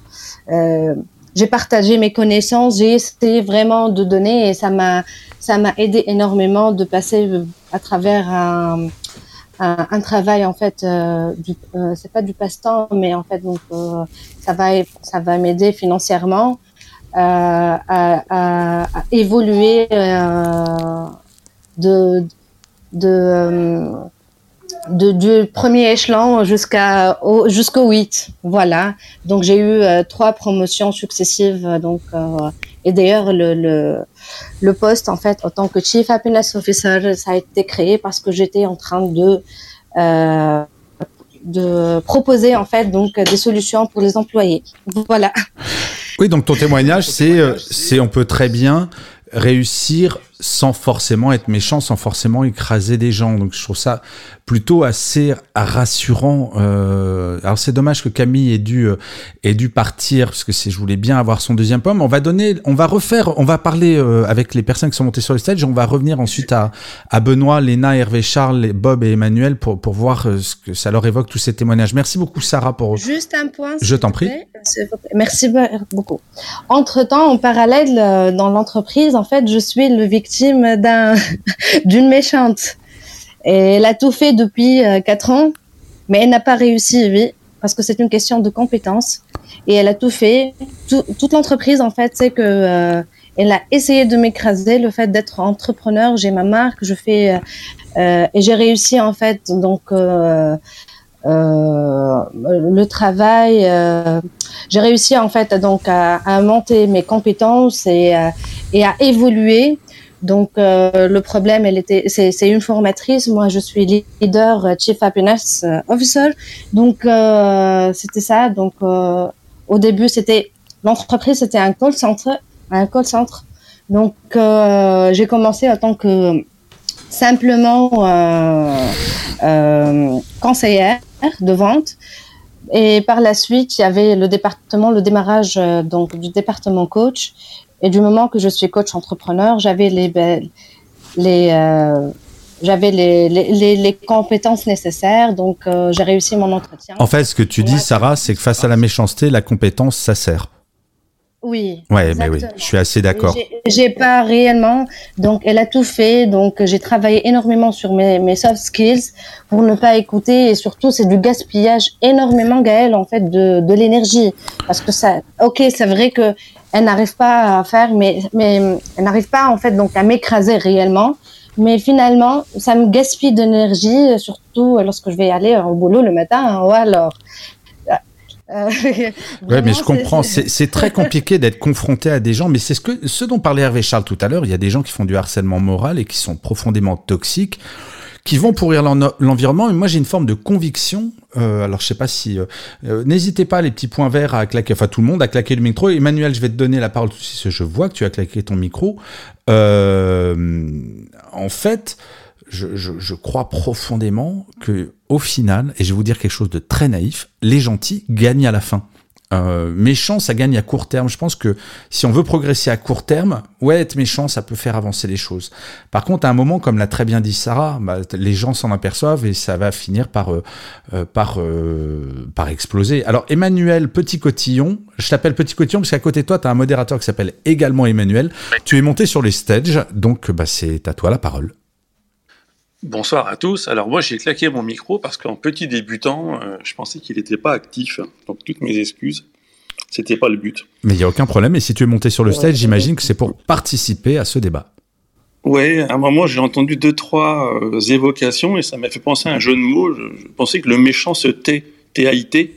j'ai partagé mes connaissances, j'ai essayé vraiment de donner et ça m'a, ça m'a aidé énormément de passer à travers un, un, travail en fait, euh, du, c'est pas du passe-temps, mais en fait donc ça va, ça va m'aider financièrement à, à, évoluer euh, de, euh, de, du premier échelon jusqu'à jusqu'au 8 voilà. Donc j'ai eu euh, trois promotions successives donc et d'ailleurs le, le poste en fait en tant que chief happiness officer ça a été créé parce que j'étais en train de de proposer en fait donc des solutions pour les employés. Voilà.
Oui, donc ton témoignage, c'est, euh, c'est on peut très bien réussir sans forcément être méchant, sans forcément écraser des gens. Donc je trouve ça plutôt assez rassurant. Euh, alors c'est dommage que Camille ait dû euh, ait dû partir parce que je voulais bien avoir son deuxième poème. On va donner, on va refaire, on va parler euh, avec les personnes qui sont montées sur le stage. On va revenir ensuite à, à Benoît, Léna, Hervé, Charles, Bob et Emmanuel pour pour voir ce que ça leur évoque tous ces témoignages. Merci beaucoup Sarah pour.
Juste un point.
Je t'en prie.
Merci beaucoup. Entre temps, en parallèle dans l'entreprise, en fait, je suis le victime d'un *laughs* d'une méchante. Et elle a tout fait depuis euh, quatre ans, mais elle n'a pas réussi, oui, parce que c'est une question de compétence. Et elle a tout fait. toute l'entreprise, en fait, c'est que euh, elle a essayé de m'écraser. Le fait d'être entrepreneur, j'ai ma marque, je fais euh, et j'ai réussi en fait. Donc le travail, j'ai réussi en fait donc à, à, monter mes compétences et, et à évoluer donc euh, le problème, elle était, c'est une formatrice. Moi, je suis leader euh, Chief Happiness euh, Officer. Donc c'était ça. Donc au début, c'était l'entreprise, c'était un call center, un call center. Donc j'ai commencé en tant que simplement conseillère de vente. Et par la suite, il y avait le département, le démarrage donc du département coach. Et du moment que je suis coach entrepreneur, j'avais les, les, euh, j'avais les, les, les, compétences nécessaires, donc euh, j'ai réussi mon entretien.
En fait, ce que tu dis, Sarah, c'est que face à la méchanceté, la compétence, ça sert.
Oui.
Ouais, mais oui, je suis assez d'accord.
J'ai pas réellement, donc elle a tout fait, donc j'ai travaillé énormément sur mes, mes soft skills pour ne pas écouter et surtout c'est du gaspillage énormément Gaël en fait de, de l'énergie parce que ça, ok c'est vrai que elle n'arrive pas à faire, mais, mais elle n'arrive pas en fait donc à m'écraser réellement. Mais finalement, ça me gaspille d'énergie, surtout lorsque je vais aller au boulot le matin ou alors.
Euh, *laughs* ouais, mais je comprends. *laughs* C'est très compliqué d'être confronté à des gens, mais c'est ce que ce dont parlait Hervé Charles tout à l'heure. Il y a des gens qui font du harcèlement moral et qui sont profondément toxiques qui vont pourrir l'environnement. Et moi, j'ai une forme de conviction. Euh, alors, je sais pas si. Euh, euh, n'hésitez pas, les petits points verts, à claquer. Enfin, tout le monde a claqué le micro. Emmanuel, je vais te donner la parole si je vois que tu as claqué ton micro. en fait, je, je, je, crois profondément que, au final, et je vais vous dire quelque chose de très naïf, les gentils gagnent à la fin. Euh, méchant, ça gagne à court terme. Je pense que si on veut progresser à court terme, ouais, être méchant, ça peut faire avancer les choses. Par contre, à un moment, comme l'a très bien dit Sarah, bah, les gens s'en aperçoivent et ça va finir par euh, euh, par par exploser. Alors Emmanuel Petit Cotillon, je t'appelle Petit Cotillon parce qu'à côté de toi, tu as un modérateur qui s'appelle également Emmanuel. Tu es monté sur les stages, donc bah, c'est à toi la parole.
Bonsoir à tous. Alors moi j'ai claqué mon micro parce qu'en petit débutant, euh, je pensais qu'il n'était pas actif. Donc toutes mes excuses. C'était pas le but.
Mais il n'y a aucun problème. Et si tu es monté sur le stage, j'imagine que c'est pour participer à ce débat.
Ouais, à un moment j'ai entendu deux trois euh, évocations et ça m'a fait penser à un jeu de mots. Je, pensais que le méchant se tait, T-A-I-T,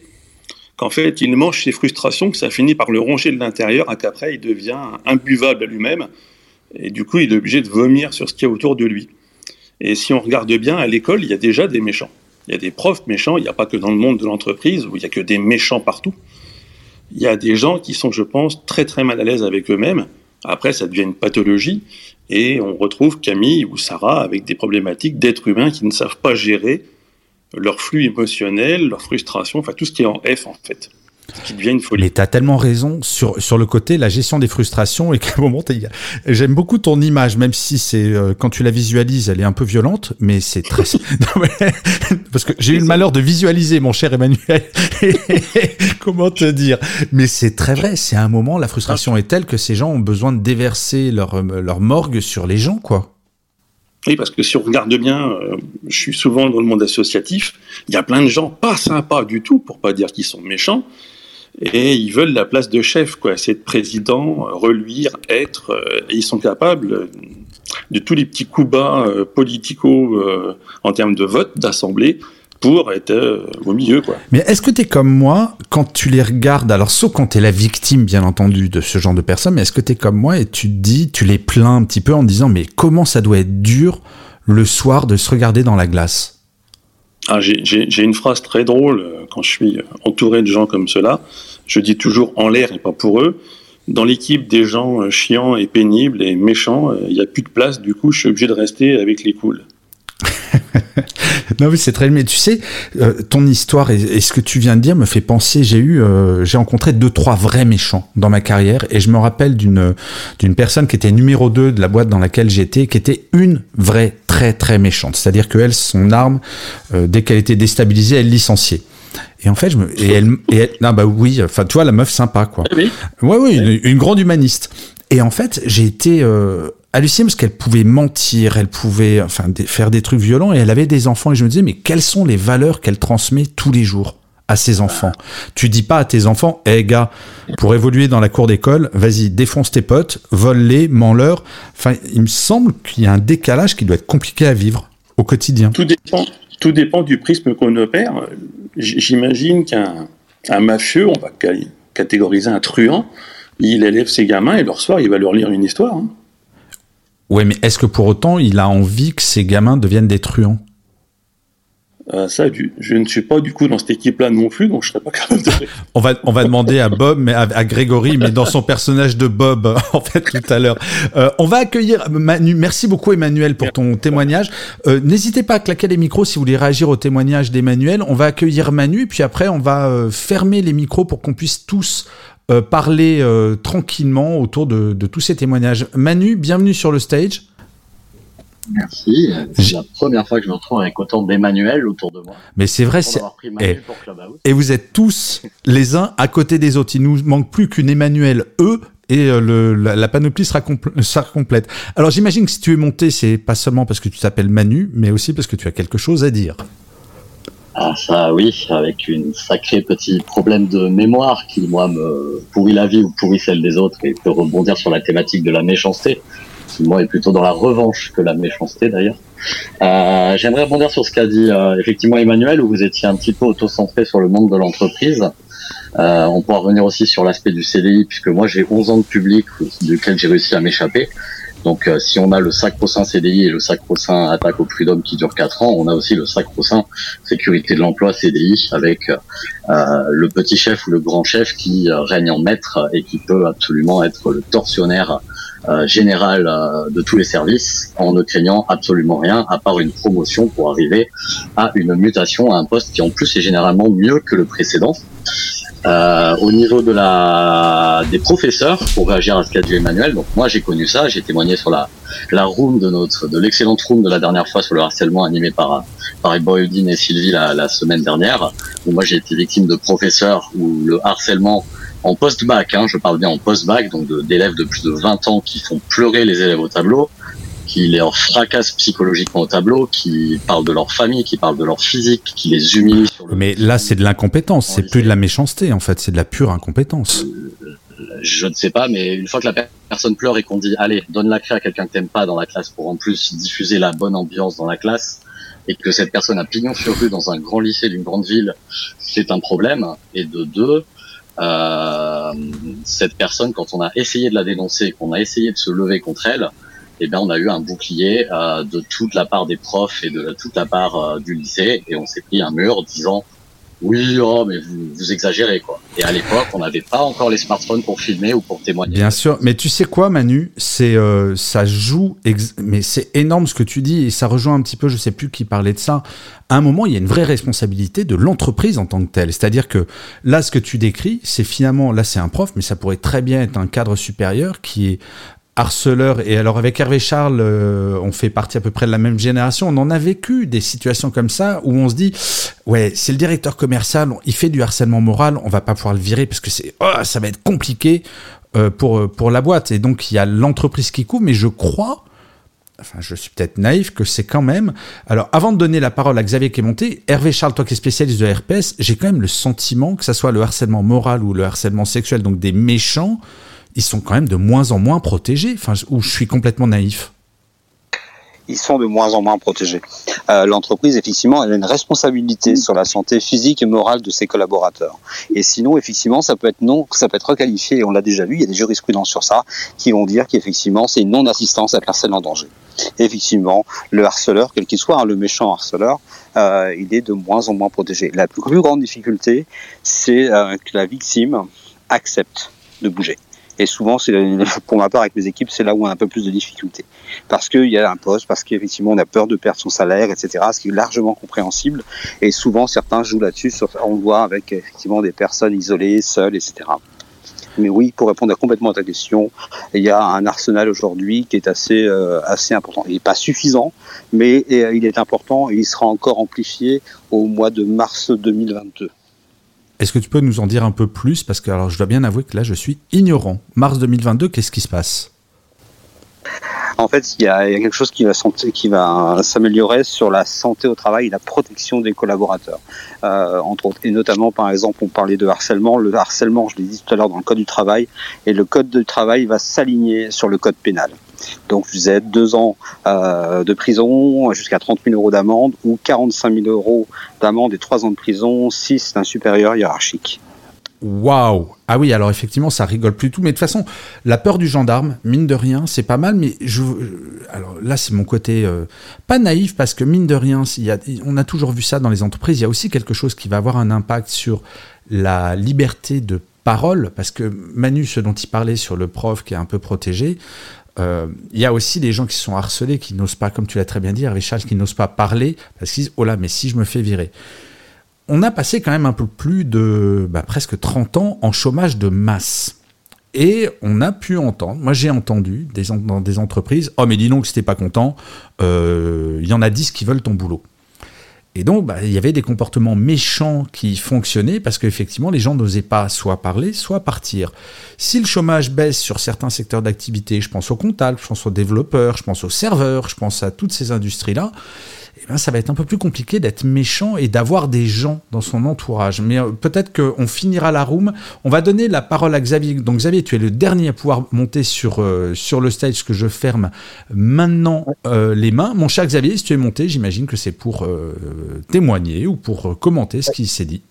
qu'en fait il mange ses frustrations, que ça finit par le ronger de l'intérieur, et qu'après il devient imbuvable à lui-même et du coup il est obligé de vomir sur ce qu'il y a autour de lui. Et si on regarde bien, à l'école, il y a déjà des méchants. Il y a des profs méchants, il n'y a pas que dans le monde de l'entreprise où il n'y a que des méchants partout. Il y a des gens qui sont, je pense, très très mal à l'aise avec eux-mêmes. Après, ça devient une pathologie et on retrouve Camille ou Sarah avec des problématiques d'êtres humains qui ne savent pas gérer leur flux émotionnel, leur frustration, enfin tout ce qui est en F en fait qui devient une folie.
Mais t'as tellement raison sur, sur le côté, la gestion des frustrations, et *laughs* qu'à un moment, j'aime beaucoup ton image, même si c'est, euh, quand tu la visualises, elle est un peu violente, mais c'est très, *laughs* *laughs* parce que j'ai eu le malheur de visualiser, mon cher Emmanuel. Comment te dire? Mais c'est très vrai, c'est un moment, la frustration est telle que ces gens ont besoin de déverser leur, leur morgue sur les gens, quoi.
Oui, parce que si on regarde bien, euh, je suis souvent dans le monde associatif, il y a plein de gens pas sympas du tout, pour pas dire qu'ils sont méchants, et ils veulent la place de chef, quoi. C'est être président, reluire, être, euh, et ils sont capables de tous les petits coups bas euh, politico euh, en termes de vote, d'assemblée, pour être au milieu, quoi.
Mais est-ce que tu es comme moi, quand tu les regardes, alors sauf quand tu es la victime, bien entendu, de ce genre de personnes, mais est-ce que tu es comme moi et tu te dis, tu les plains un petit peu en disant, mais comment ça doit être dur le soir de se regarder dans la glace?
Ah, J'ai une phrase très drôle euh, quand je suis entouré de gens comme cela. Je dis toujours en l'air et pas pour eux. dans l'équipe des gens euh, chiants et pénibles et méchants, euh, il n'y a plus de place. Du coup, je suis obligé de rester avec les cools. *laughs* *laughs*
non mais c'est très mais tu sais euh, ton histoire et, ce que tu viens de dire me fait penser j'ai eu j'ai rencontré deux trois vrais méchants dans ma carrière et je me rappelle d'une d'une personne qui était numéro 2 de la boîte dans laquelle j'étais qui était une vraie très très méchante c'est-à-dire que elle son arme dès qu'elle était déstabilisée elle licenciait et en fait, je me, et elle, et elle, non, bah oui, enfin, tu vois, la meuf sympa, quoi.
Oui.
Ouais, oui, une, grande humaniste. Et en fait, j'ai été euh, halluciné parce qu'elle pouvait mentir, elle pouvait, enfin, faire des trucs violents et elle avait des enfants. Et je me disais, mais quelles sont les valeurs qu'elle transmet tous les jours à ses enfants? Tu dis pas à tes enfants, hé hey, gars, pour évoluer dans la cour d'école, vas-y, défonce tes potes, vole-les, mens-leur. Il me semble qu'il y a un décalage qui doit être compliqué à vivre au quotidien.
Tout dépend, du prisme qu'on opère. J'imagine qu'un mafieux, on va catégoriser un truand, il élève ses gamins et leur soir, il va leur lire une histoire. Hein.
Ouais, mais est-ce que pour autant, il a envie que ses gamins deviennent des truands?
Euh, ça, je ne suis pas du coup dans cette équipe-là non plus, donc je serais pas capable de.
on va on va demander à Bob, mais à, Grégory, mais dans son personnage de Bob *laughs* en fait tout à l'heure. Euh, on va accueillir Manu. Merci beaucoup Emmanuel pour ton témoignage. Euh, n'hésitez pas à claquer les micros si vous voulez réagir au témoignage d'Emmanuel. On va accueillir Manu, et puis après on va fermer les micros pour qu'on puisse tous parler tranquillement autour de, de tous ces témoignages. Manu, bienvenue sur le stage.
Merci. C'est la première fois que je me retrouve avec autant d'Emmanuel autour de moi.
Mais c'est vrai, c'est. Et, et, vous êtes tous les uns à côté des autres. Il nous manque plus qu'une Emmanuel E et euh, le, la, panoplie sera, sera complète. Alors j'imagine que si tu es monté, c'est pas seulement parce que tu t'appelles Manu, mais aussi parce que tu as quelque chose à dire.
Ah ça oui, avec une sacrée petit problème de mémoire qui moi me pourrit la vie ou pourrit celle des autres et peut rebondir sur la thématique de la méchanceté qui moi est plutôt dans la revanche que la méchanceté d'ailleurs. Euh, J'aimerais rebondir sur ce qu'a dit euh, effectivement Emmanuel, où vous étiez un petit peu auto-centré sur le monde de l'entreprise. Euh, on pourra revenir aussi sur l'aspect du CDI, puisque moi j'ai 11 ans de public duquel j'ai réussi à m'échapper. Donc euh, si on a le sacro-saint CDI et le sacro-saint attaque au prud'homme qui dure 4 ans, on a aussi le sacro-saint sécurité de l'emploi CDI avec euh, le petit chef ou le grand chef qui règne en maître et qui peut absolument être le tortionnaire euh, général euh, de tous les services en ne craignant absolument rien à part une promotion pour arriver à une mutation à un poste qui en plus est généralement mieux que le précédent. Euh, au niveau de la des professeurs, pour réagir à ce qu'a dit Emmanuel, donc moi j'ai connu ça, j'ai témoigné sur la la room de notre de l'excellente room de la dernière fois sur le harcèlement animé par par Boyudine et Sylvie la, la semaine dernière, où moi j'ai été victime de professeurs où le harcèlement en post-bac, hein, je parle bien en post-bac, donc d'élèves de, plus de 20 ans qui font pleurer les élèves au tableau, qui les fracassent psychologiquement au tableau, qui parlent de leur famille, qui parlent de leur physique, qui les humilient. Sur
le Mais là, c'est de l'incompétence, c'est plus de la méchanceté, en fait, c'est de la pure incompétence.
Euh, je ne sais pas, mais une fois que la personne pleure et qu'on dit, allez, donne la craie à quelqu'un que t'aimes pas dans la classe pour en plus diffuser la bonne ambiance dans la classe, et que cette personne a pignon sur rue dans un grand lycée d'une grande ville, c'est un problème. Et de deux, cette personne, quand on a essayé de la dénoncer, qu'on a essayé de se lever contre elle, eh bien, on a eu un bouclier euh, de toute la part des profs et de toute la part euh, du lycée, et on s'est pris un mur disant oui, oh, mais vous, exagérez quoi. Et à l'époque, on n'avait pas encore les smartphones pour filmer ou pour témoigner.
Bien sûr, mais tu sais quoi, Manu, c'est euh, ça joue, mais c'est énorme ce que tu dis et ça rejoint un petit peu, je sais plus qui parlait de ça. À un moment, il y a une vraie responsabilité de l'entreprise en tant que telle. C'est-à-dire que là, ce que tu décris, c'est finalement là, c'est un prof, mais ça pourrait très bien être un cadre supérieur qui est harceleur. Et alors avec Hervé Charles, euh, on fait partie à peu près de la même génération. On en a vécu des situations comme ça où on se dit, ouais, c'est le directeur commercial, il fait du harcèlement moral, on va pas pouvoir le virer parce que c'est, oh, ça va être compliqué euh, pour euh, pour la boîte. Et donc il y a l'entreprise qui couvre, mais je crois. Enfin, je suis peut-être naïf que c'est quand même. Alors, avant de donner la parole à Xavier qui est monté, Hervé Charles, toi qui es spécialiste de RPS, j'ai quand même le sentiment que ça soit le harcèlement moral ou le harcèlement sexuel, donc des méchants, ils sont quand même de moins en moins protégés, ou je suis complètement naïf
ils sont de moins en moins protégés. Euh, L'entreprise, effectivement, elle a une responsabilité sur la santé physique et morale de ses collaborateurs. Et sinon, effectivement, ça peut être non, ça peut être requalifié. On l'a déjà vu, il y a des jurisprudences sur ça qui vont dire qu'effectivement, c'est une non-assistance à personne en danger. effectivement, le harceleur, quel qu'il soit, hein, le méchant harceleur, euh, il est de moins en moins protégé. La plus grande difficulté, c'est euh, que la victime accepte de bouger Et souvent, c'est *laughs* pour ma part avec mes équipes, c'est là où on a un peu plus de difficultés. Parce qu'il y a un poste, parce qu'effectivement on a peur de perdre son salaire, etc. Ce qui est largement compréhensible. Et souvent, certains jouent là-dessus. On le voit avec effectivement des personnes isolées, seules, etc. Mais oui, pour répondre complètement à ta question, il y a un arsenal aujourd'hui qui est assez, euh, assez important. Il n'est pas suffisant, mais euh, il est important et il sera encore amplifié au mois de mars 2022.
Est-ce que tu peux nous en dire un peu plus? Parce que alors, je dois bien avouer que là, je suis ignorant. Mars 2022, qu'est-ce qui se passe?
En fait, il y, a, quelque chose qui va, s'améliorer sur la santé au travail et la protection des collaborateurs, euh, entre autres. Et notamment, par exemple, on parlait de harcèlement. Le harcèlement, je l'ai dit tout à l'heure, dans le code du travail, et le code du travail va s'aligner sur le code pénal. Donc, je disais deux ans euh, de prison jusqu'à 30 000 euros d'amende ou 45 000 euros d'amende et trois ans de prison si c'est un supérieur hiérarchique.
Waouh Ah oui, alors effectivement, ça rigole plus tout. Mais de toute façon, la peur du gendarme, mine de rien, c'est pas mal. Mais je, alors là, c'est mon côté euh, pas naïf parce que mine de rien, on a toujours vu ça dans les entreprises. Il y a aussi quelque chose qui va avoir un impact sur la liberté de parole parce que Manu, ce dont il parlait sur le prof qui est un peu protégé. Euh, il y a aussi des gens qui sont harcelés, qui n'osent pas, comme tu l'as très bien dit, Richard, qui n'osent pas parler parce qu'ils disent Oh là, mais si je me fais virer on a passé quand même un peu plus de bah, presque 30 ans en chômage de masse. Et on a pu entendre, moi j'ai entendu dans des entreprises, oh mais dis donc si t'es pas content, euh, il y en a 10 qui veulent ton boulot. Et donc, bah, il y avait des comportements méchants qui fonctionnaient parce qu'effectivement, les gens n'osaient pas soit parler, soit partir. Si le chômage baisse sur certains secteurs d'activité, je pense aux comptables, je pense aux développeurs, je pense aux serveurs, je pense à toutes ces industries-là, eh ben, ça va être un peu plus compliqué d'être méchant et d'avoir des gens dans son entourage. Mais euh, peut-être qu'on finira la room. On va donner la parole à Xavier. Donc Xavier, tu es le dernier à pouvoir monter sur, euh, sur le stage que je ferme maintenant euh, les mains. Mon cher Xavier, si tu es monté, j'imagine que c'est pour témoigner ou pour commenter ce qui s'est dit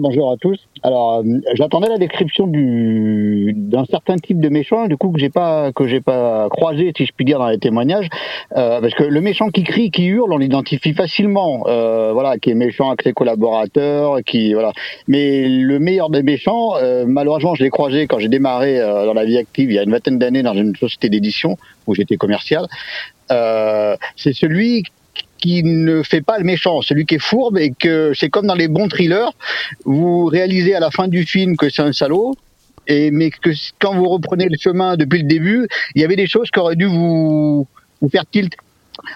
bonjour à tous. Alors, euh, j'attendais la description du d'un certain type de méchant, du coup que j'ai pas que j'ai pas croisé, si je puis dire, dans les témoignages, euh, parce que le méchant qui crie, qui hurle, on l'identifie facilement. Euh, voilà, qui est méchant avec ses collaborateurs, qui voilà. Mais le meilleur des méchants, malheureusement, je l'ai croisé quand j'ai démarré dans la vie active il y a une vingtaine d'années dans une société d'édition où j'étais commercial. c'est celui qui ne fait pas le méchant, celui qui est fourbe et que c'est comme dans les bons thrillers, vous réalisez à la fin du film que c'est un salaud, et mais que quand vous reprenez le chemin depuis le début, il y avait des choses qui auraient dû vous, vous faire tilt.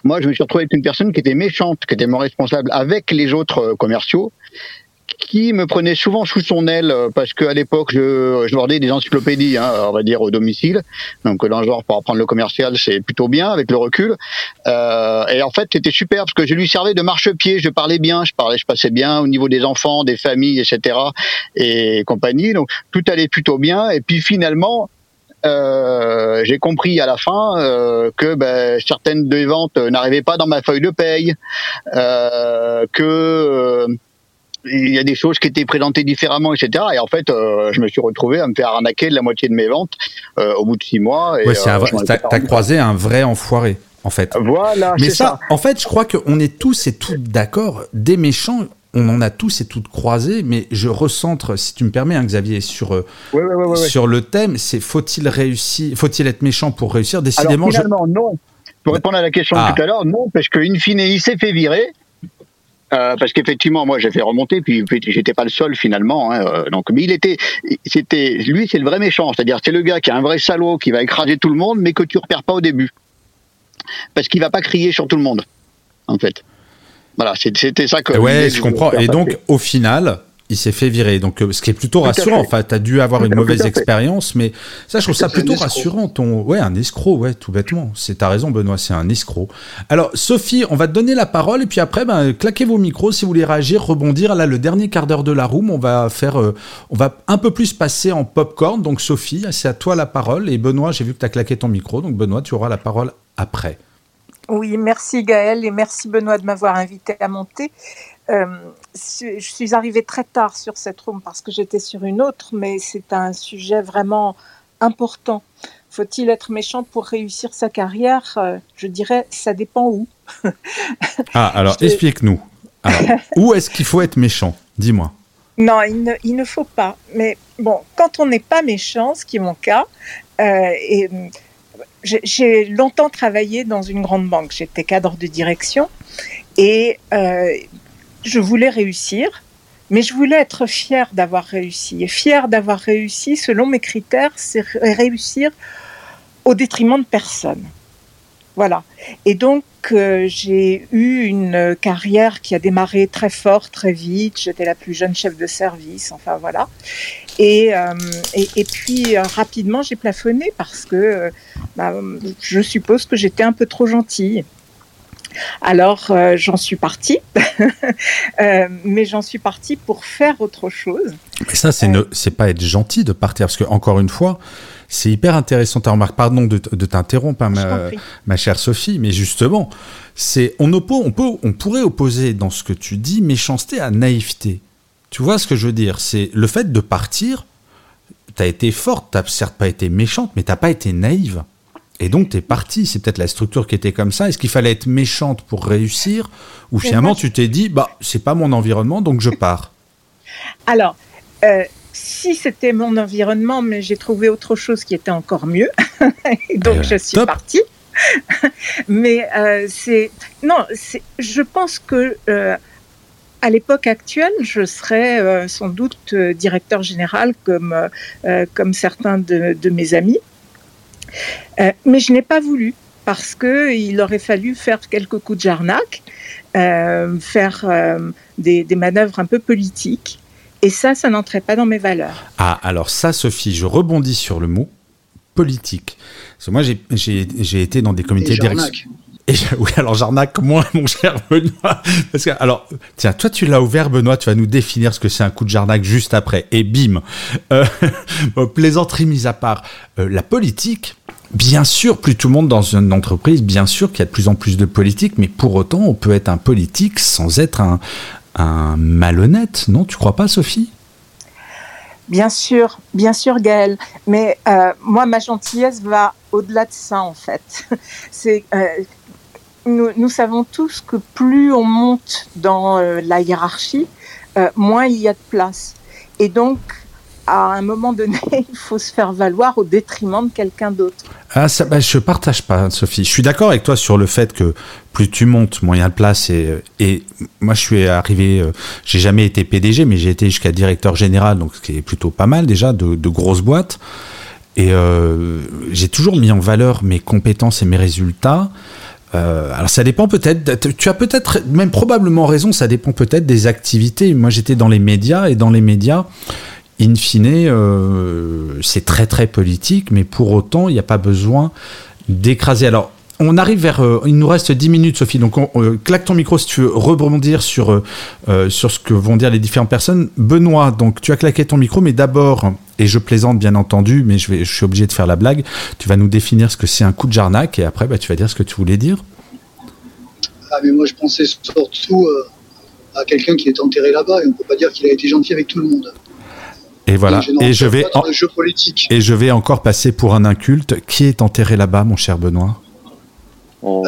Moi, je me suis retrouvé avec une personne qui était méchante, qui était mon responsable avec les autres euh, commerciaux, qui me prenait souvent sous son aile euh, parce qu'à l'époque je, je vendais des encyclopédies, hein, on va dire au domicile. Donc dans le genre pour apprendre le commercial c'est plutôt bien avec le recul. Euh, et en fait c'était super parce que je lui servais de marchepied, je parlais bien, je parlais, je passais bien au niveau des enfants, des familles, etc. et compagnie. Donc tout allait plutôt bien. Et puis finalement euh, j'ai compris à la fin euh, que ben, certaines des ventes n'arrivaient pas dans ma feuille de paye, euh, que euh, il y a des choses qui étaient présentées différemment, etc. Et en fait, euh, je me suis retrouvé à me faire arnaquer de la moitié de mes ventes euh, au bout de six mois.
ouais, c'est euh, t'as croisé un vrai enfoiré, en fait.
Voilà.
Mais ça, en fait, je crois qu'on est tous et toutes d'accord. Des méchants, on en a tous et toutes croisés, mais je recentre, si tu me permets, hein, Xavier, sur, sur le thème, c'est faut-il réussir, faut-il être méchant pour réussir? Décidément,
Alors, finalement, non. Pour répondre à la question de ah. tout à l'heure, non, parce qu'in fine, il s'est fait virer. Euh, parce qu'effectivement, moi, j'ai fait remonter, puis j'étais pas le seul finalement. Hein, euh, donc, mais il était, c'était, lui, c'est le vrai méchant, c'est-à-dire c'est le gars qui a un vrai salaud, qui va écraser tout le monde, mais que tu repères pas au début, parce qu'il va pas crier sur tout le monde, en fait. Voilà, c'était ça que.
Ouais, je comprends. Et donc, au final, il s'est fait virer. Donc, euh, ce qui est plutôt rassurant. Enfin, tu as dû avoir une mauvaise expérience, mais ça, je trouve ça plutôt rassurant. Ton... Ouais, un escroc, ouais, tout bêtement. C'est ta raison, Benoît, c'est un escroc. Alors, Sophie, on va te donner la parole, et puis après, ben, claquez vos micros si vous voulez réagir, rebondir. Là, le dernier quart d'heure de la room, on va faire, euh, on va un peu plus passer en popcorn. Donc, Sophie, c'est à toi la parole. Et Benoît, j'ai vu que tu as claqué ton micro. Donc, Benoît, tu auras la parole après.
Oui, merci Gaël et merci Benoît de m'avoir invité à monter. Euh, je suis arrivée très tard sur cette room parce que j'étais sur une autre, mais c'est un sujet vraiment important. Faut-il être méchant pour réussir sa carrière? Euh, Je dirais, ça dépend où. *laughs*
ah, alors explique-nous. où est-ce qu'il faut être méchant? Dis-moi.
Non, il ne, il ne faut pas. Mais bon, quand on n'est pas méchant, ce qui est mon cas, euh, et j'ai- j'ai longtemps travaillé dans une grande banque. J'étais cadre de direction et euh, je voulais réussir, mais je voulais être fière d'avoir réussi. Et fière d'avoir réussi, selon mes critères, c'est ré- réussir au détriment de personne. Voilà. Et donc, euh, j'ai eu une carrière qui a démarré très fort, très vite. J'étais la plus jeune chef de service, enfin voilà. Et, euh, et, puis, euh, rapidement, j'ai plafonné parce que bah, je suppose que j'étais un peu trop gentille. Alors, euh, j'en suis partie, *laughs* Euh, mais j'en suis partie pour faire autre chose.
Mais ça, c'est ne- c'est pas être gentil de partir, parce que encore une fois, c'est hyper intéressant ta remarque. Pardon de, t'interrompre, hein, ma, chère Sophie, mais justement, c'est on, on, peut, on pourrait opposer dans ce que tu dis méchanceté à naïveté. Tu vois ce que je veux dire? C'est le fait de partir. T'as été forte, t'as certes pas été méchante, mais t'as pas été naïve. Et donc t'es partie. C'est peut-être la structure qui était comme ça. Est-ce qu'il fallait être méchante pour réussir, ou finalement tu t'es dit, bah c'est pas mon environnement, donc je pars.
Alors, euh, si c'était mon environnement, mais j'ai trouvé autre chose qui était encore mieux, *laughs* donc
Euh,
je suis
top.
partie. *laughs* mais euh, c'est non, c'est, je pense que euh, à l'époque actuelle, je serais sans doute directeur général comme comme certains de, de mes amis, Euh, mais je n'ai pas voulu parce que il aurait fallu faire quelques coups de jarnac, euh, faire euh, des, des manœuvres un peu politiques. Et ça, ça n'entrait pas dans mes valeurs.
Ah, alors ça, Sophie, je rebondis sur le mot politique. Parce que moi, j'ai- été dans des comités de direction. Oui, alors j'arnaque moins, mon cher Benoît. Alors, tiens, toi, tu l'as ouvert, Benoît, tu vas nous définir ce que c'est un coup de jarnac juste après. Et bim euh, *laughs* Plaisanterie mise à part, euh, la politique, bien sûr, plus tout le monde dans une entreprise, bien sûr qu'il y a de plus en plus de politique, mais pour autant, on peut être un politique sans être un, malhonnête, non Tu crois pas, Sophie?
Bien sûr, bien sûr, Gaël. Mais euh, moi, ma gentillesse va au-delà de ça, en fait. *laughs* C'est, nous, savons tous que plus on monte dans euh, la hiérarchie, euh, moins il y a de place. Et donc, à un moment donné, *laughs* il faut se faire valoir au détriment de quelqu'un d'autre.
Ah, ça, bah, je partage pas, Sophie. Je suis d'accord avec toi sur le fait que plus tu montes, moins il y a de place. Et, et moi, je suis arrivé, euh, j'ai jamais été PDG, mais j'ai été jusqu'à directeur général, donc ce qui est plutôt pas mal déjà, de, grosses boîtes. Et euh, j'ai toujours mis en valeur mes compétences et mes résultats. Euh, alors ça dépend peut-être, tu as peut-être même probablement raison, ça dépend peut-être des activités. Moi j'étais dans les médias et dans les médias, in fine, euh, c'est très très politique, mais pour autant il n'y a pas besoin d'écraser. Alors on arrive vers, euh, il nous reste 10 minutes Sophie, donc on, euh, claque ton micro si tu veux rebondir sur, euh, sur ce que vont dire les différentes personnes. Benoît, donc tu as claqué ton micro, mais d'abord, et je plaisante bien entendu, mais je, vais, je suis obligé de faire la blague, tu vas nous définir ce que c'est un coup de jarnac et après bah, tu vas dire ce que tu voulais dire.
Ah, mais moi, je pensais surtout à quelqu'un qui est enterré là-bas et on peut pas dire qu'il a été gentil avec tout le monde.
Et voilà,
Donc,
et je
n'entre
vais,
pas dans
en-
le jeu politique.
et je vais encore passer pour un inculte. Qui est enterré là-bas, mon cher Benoît?
Oh,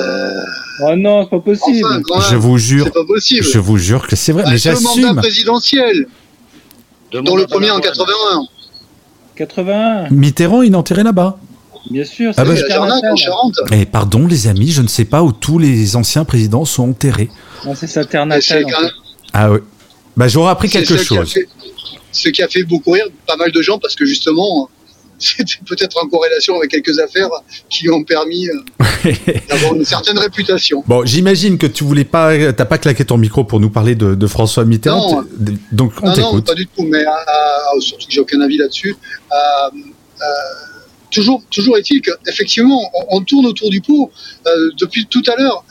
Oh non, c'est pas possible.
Enfin,
Je vous jure,
c'est pas possible.
je vous jure que c'est vrai,
Bah,
mais
le mandat
j'assume.
présidentiel, dont le premier en 81.
81,
Mitterrand, il est enterré là-bas.
bien sûr.
Ah
c'est
bah,
C'est
le
la. Charente.
Et pardon, les amis, je ne sais pas où tous les anciens présidents sont enterrés.
C'est sa terre natale.
Ah oui. Bah, j'aurais appris quelque
ce qui a
chose.
fait- ce qui a fait beaucoup rire pas mal de gens parce que justement, *laughs* c'était peut-être en corrélation avec quelques affaires qui lui ont permis euh, *laughs* d'avoir une certaine réputation.
Bon, j'imagine que tu voulais pas, t'as pas claqué ton micro pour nous parler de, de François Mitterrand.
Non.
Donc on
Non, non, pas du tout, mais euh, euh, surtout que j'ai aucun avis là-dessus. Euh, toujours, toujours est-il qu'effectivement, on, on tourne autour du pot. Depuis tout à l'heure,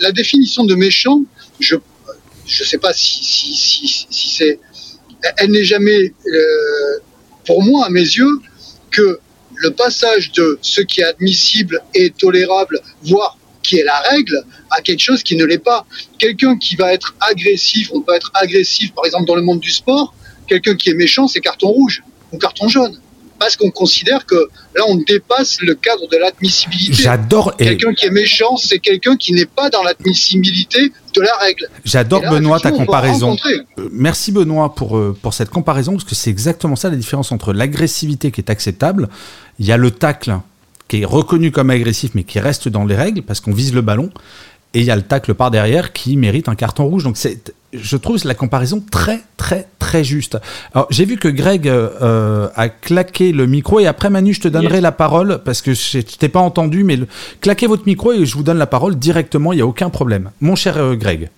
la définition de méchant, je ne sais pas si, si, si, si c'est. Elle n'est jamais, pour moi, à mes yeux, que le passage de ce qui est admissible et tolérable, voire qui est la règle, à quelque chose qui ne l'est pas. Quelqu'un qui va être agressif, on peut être agressif, par exemple, dans le monde du sport. Quelqu'un qui est méchant, c'est carton rouge ou carton jaune. Parce qu'on considère que là, on dépasse le cadre de l'admissibilité.
J'adore. et-
Quelqu'un qui est méchant, c'est quelqu'un qui n'est pas dans l'admissibilité de la règle.
J'adore Benoît ta comparaison. Euh, Merci Benoît pour, euh, pour cette comparaison, parce que c'est exactement ça la différence entre l'agressivité qui est acceptable, il y a le tacle qui est reconnu comme agressif mais qui reste dans les règles parce qu'on vise le ballon, et il y a le tacle par derrière qui mérite un carton rouge. Donc c'est, je trouve la comparaison très très très juste. Alors j'ai vu que Greg euh, euh, a claqué le micro et après Manu je te donnerai
Yes.
la parole parce que je t'ai pas entendu mais le- claquez votre micro et je vous donne la parole directement, il n'y a aucun problème. Mon cher euh, Greg.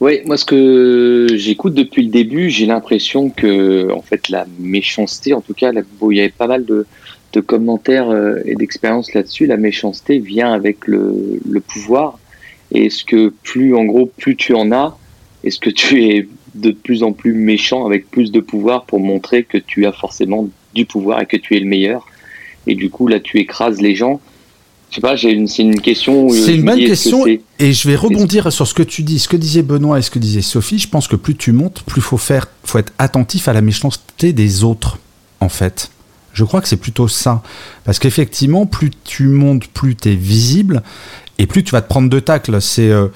Oui, moi ce que j'écoute depuis le début, j'ai l'impression que en fait la méchanceté, en tout cas, là, bon, il y avait pas mal de, de commentaires euh, et d'expériences là-dessus. La méchanceté vient avec le, le pouvoir. Et est-ce que plus, en gros, plus tu en as, est-ce que tu es de plus en plus méchant avec plus de pouvoir pour montrer que tu as forcément du pouvoir et que tu es le meilleur Et du coup, là, tu écrases les gens? Je sais pas, une, c'est une question.
C'est une bonne
que
question et je vais rebondir sur ce que tu dis, ce que disait Benoît et ce que disait Sophie. Je pense que plus tu montes, plus faut faire, faut être attentif à la méchanceté des autres, en fait. Je crois que c'est plutôt ça, parce qu'effectivement, plus tu montes, plus tu es visible et plus tu vas te prendre de tacles. C'est euh,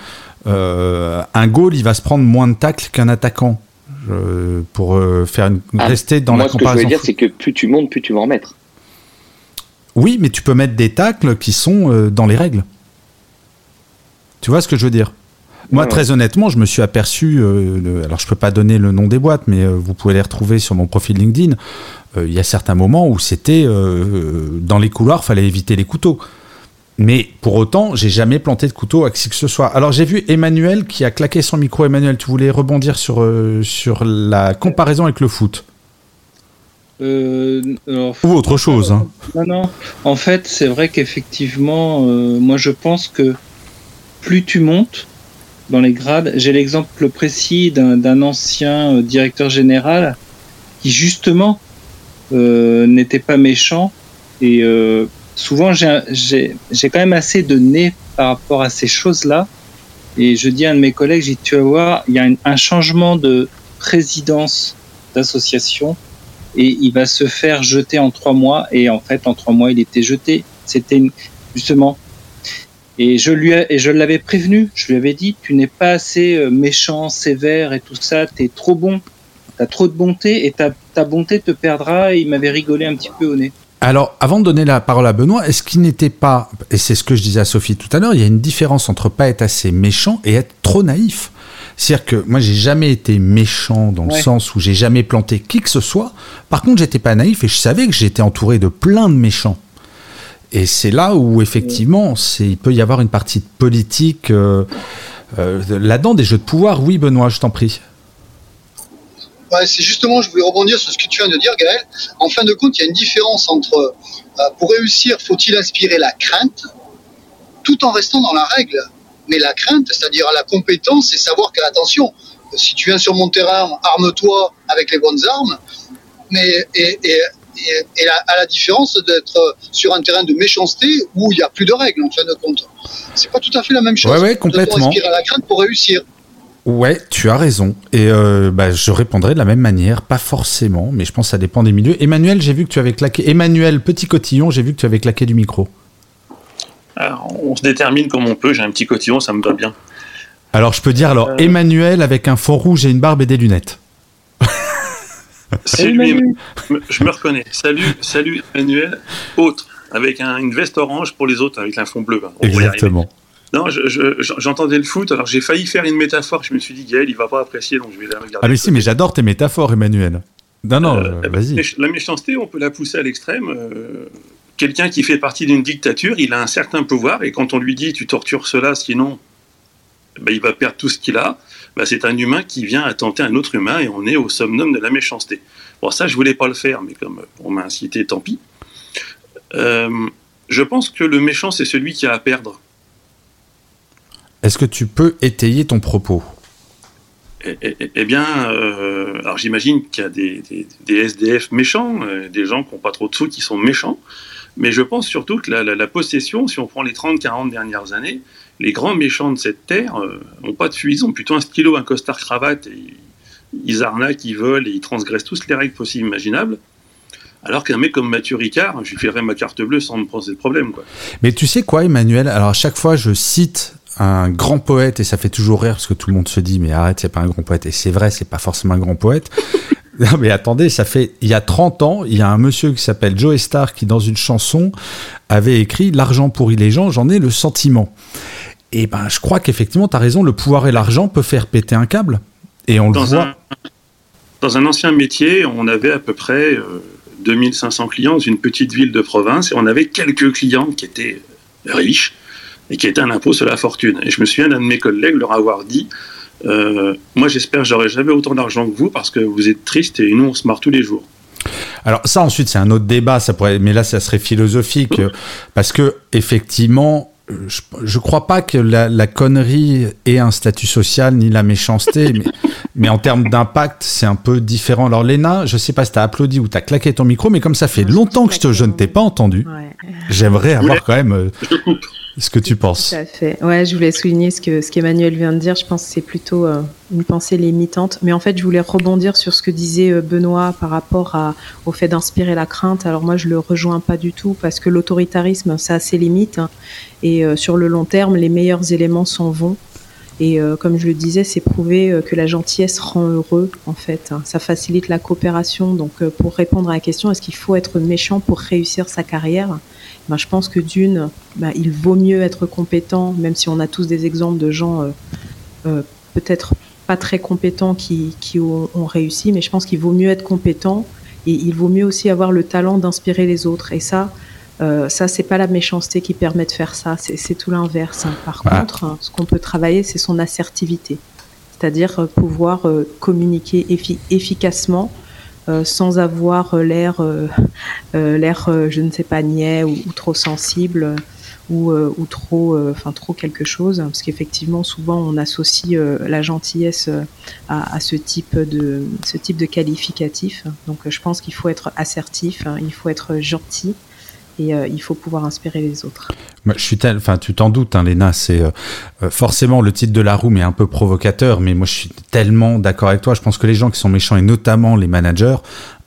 euh, un goal, il va se prendre moins de tacles qu'un attaquant. Pour euh, faire une,
Ah,
rester dans
moi,
la
ce que je
comparaison.
dire, c'est que plus tu montes, plus tu vas en mettre.
Oui, mais tu peux mettre des tacles qui sont euh, dans les règles. Tu vois ce que je veux dire? Moi, très honnêtement, je me suis aperçu. euh, le- alors, je peux pas donner le nom des boîtes, mais euh, vous pouvez les retrouver sur mon profil LinkedIn. Euh, Il y a certains moments où c'était dans les couloirs, fallait éviter les couteaux. Mais pour autant, j'ai jamais planté de couteau à qui que ce soit. Alors, j'ai vu Emmanuel qui a claqué son micro. Emmanuel, tu voulais rebondir sur, euh, sur la comparaison avec le foot
Euh, alors,
ou autre chose hein.
Non, non. En fait, c'est vrai qu'effectivement, euh, moi je pense que plus tu montes dans les grades, j'ai l'exemple précis d'un ancien euh, directeur général qui justement euh, n'était pas méchant et euh, souvent j'ai quand même assez de nez par rapport à ces choses-là et je dis à un de mes collègues, j'ai tu vas voir, il y a un- changement de présidence d'association et il va se faire jeter en trois mois. Et en fait, en trois mois, il était jeté. C'était justement. Et je lui et je l'avais prévenu. Je lui avais dit, tu n'es pas assez euh, méchant, sévère et tout ça. T'es trop bon. T'as trop de bonté et ta, ta bonté te perdra. Et il m'avait rigolé un petit peu au nez.
Alors, avant de donner la parole à Benoît, est-ce qu'il n'était pas, et c'est ce que je disais à Sophie tout à l'heure, il y a une différence entre pas être assez méchant et être trop naïf. C'est-à-dire que moi, j'ai jamais été méchant dans le
Ouais.
sens où j'ai jamais planté qui que ce soit. Par contre, j'étais pas naïf et je savais que j'étais entouré de plein de méchants. Et c'est là où, effectivement, c'est, il peut y avoir une partie de politique euh, euh, là-dedans, des jeux de pouvoir. Oui, Benoît, je t'en prie.
Ouais, c'est justement, je voulais rebondir sur ce que tu viens de dire, Gaël. En fin de compte, il y a une différence entre, euh, pour réussir, faut-il inspirer la crainte, tout en restant dans la règle. Mais la crainte, c'est-à-dire la compétence, c'est savoir que, attention, si tu viens sur mon terrain, arme-toi avec les bonnes armes, mais et, et, et, et la- à la différence d'être sur un terrain de méchanceté où il n'y a plus de règles, en fin de compte. C'est pas tout à fait la même chose.
Ouais, ouais, complètement.
inspirer la crainte pour réussir.
Ouais, tu as raison. Et euh, bah, je répondrai de la même manière, pas forcément, mais je pense que ça dépend des milieux. Emmanuel, j'ai vu que tu avais claqué. Emmanuel, petit cotillon, j'ai vu que tu avais claqué du micro.
Alors, on se détermine comme on peut. J'ai un petit cotillon, ça me va bien.
Alors je peux dire alors
Euh.
Emmanuel avec un fond rouge et une barbe et des lunettes.
C'est lui. Je me reconnais. Salut, salut Emmanuel. Autre, avec un- une veste orange pour les autres, avec un fond bleu. hein. On.
Exactement.
Non, je- je- j'entendais le foot, alors j'ai failli faire une métaphore. Je me suis dit, Gaël, il va pas apprécier, donc je vais la regarder.
Ah mais si, mais j'adore tes métaphores, Emmanuel. Non, non,
Euh,
euh, vas-y.
La méchanceté, on peut la pousser à l'extrême. Euh, Quelqu'un qui fait partie d'une dictature, il a un certain pouvoir, et quand on lui dit tu tortures cela, sinon ben, il va perdre tout ce qu'il a, ben, c'est un humain qui vient attenter un autre humain, et on est au summum de la méchanceté. Bon, ça, je voulais pas le faire, mais comme on m'a incité, tant pis. Euh, je pense que le méchant, c'est celui qui a à perdre.
Est-ce que tu peux étayer ton propos?
Eh, eh, eh- eh bien, euh, alors j'imagine qu'il y a des, des- des SDF méchants, euh, des gens qui n'ont pas trop de sous qui sont méchants, mais je pense surtout que la, la- la possession, si on prend les 30-40 dernières années, les grands méchants de cette terre n'ont pas de fusil, ils ont plutôt un stylo, un costard-cravate, et ils, arnaquent, ils volent et ils transgressent tous les règles possibles imaginables. Alors qu'un mec comme Mathieu Ricard, je lui filerais ma carte bleue sans me poser de problème. Quoi.
Mais tu sais quoi, Emmanuel? Alors à chaque fois, je cite un grand poète et ça fait toujours rire parce que tout le monde se dit mais arrête, c'est pas un grand poète. Et c'est vrai, c'est pas forcément un grand poète. *laughs* Non mais attendez, ça fait il y a 30 ans, il y a un monsieur qui s'appelle Joe Star qui dans une chanson avait écrit l'argent pourrit les gens, j'en ai le sentiment. Et ben je crois qu'effectivement tu as raison, le pouvoir et l'argent peuvent faire péter un câble et on le
Dans
voit.
un, dans un ancien métier, on avait à peu près euh, 2500 clients dans une petite ville de province et on avait quelques clients qui étaient riches et qui étaient un impôt sur la fortune. Et je me souviens d'un de mes collègues leur avoir dit euh, Moi, j'espère que j'aurai jamais autant d'argent que vous parce que vous êtes triste et nous, on se marre tous les jours.
Alors ça ensuite c'est un autre débat, ça pourrait, mais là ça serait philosophique euh, parce que effectivement, je, je crois pas que la, la connerie ait un statut social ni la méchanceté, *laughs* mais, mais en termes d'impact c'est un peu différent. Alors Léna, je sais pas si t'as applaudi ou t'as claqué ton micro, mais comme ça fait longtemps que je, te, je ne t'ai pas entendu, j'aimerais avoir quand même euh, ce que tu penses.
Tout à fait. Ouais, je voulais souligner ce que ce qu'Emmanuel vient de dire. Je pense que c'est plutôt euh, une pensée limitante. Mais en fait, je voulais rebondir sur ce que disait euh, Benoît par rapport au fait d'inspirer la crainte. Alors moi, je le rejoins pas du tout parce que l'autoritarisme, ça a ses limites. hein. et euh, sur le long terme, les meilleurs éléments s'en vont. Et euh, comme je le disais, c'est prouvé euh, que la gentillesse rend heureux, en fait. hein. Ça facilite la coopération. Donc, euh, pour répondre à la question, est-ce qu'il faut être méchant pour réussir sa carrière? Ben, Je pense que d'une, ben, il vaut mieux être compétent, même si on a tous des exemples de gens peut-être pas très compétents qui, qui ont, ont réussi, mais je pense qu'il vaut mieux être compétent et il vaut mieux aussi avoir le talent d'inspirer les autres. Et ça, euh, ça, c'est pas la méchanceté qui permet de faire ça, c'est tout l'inverse. hein. Par
Voilà.
contre, hein, ce qu'on peut travailler, c'est son assertivité, c'est-à-dire euh, pouvoir euh, communiquer effi- efficacement euh, sans avoir l'air, l'air, je ne sais pas, niais ou, ou trop sensible ou, ou trop, enfin trop quelque chose, parce qu'effectivement, souvent, on associe la gentillesse à, à ce type de, ce type de qualificatif. Donc, je pense qu'il faut être assertif, hein, il faut être gentil et euh, il faut pouvoir inspirer les autres.
Je suis tel, enfin, tu t'en doutes, hein, Léna, c'est euh, euh, forcément le titre de la roue, mais un peu provocateur. Mais moi, je suis tellement d'accord avec toi. Je pense que les gens qui sont méchants et notamment les managers,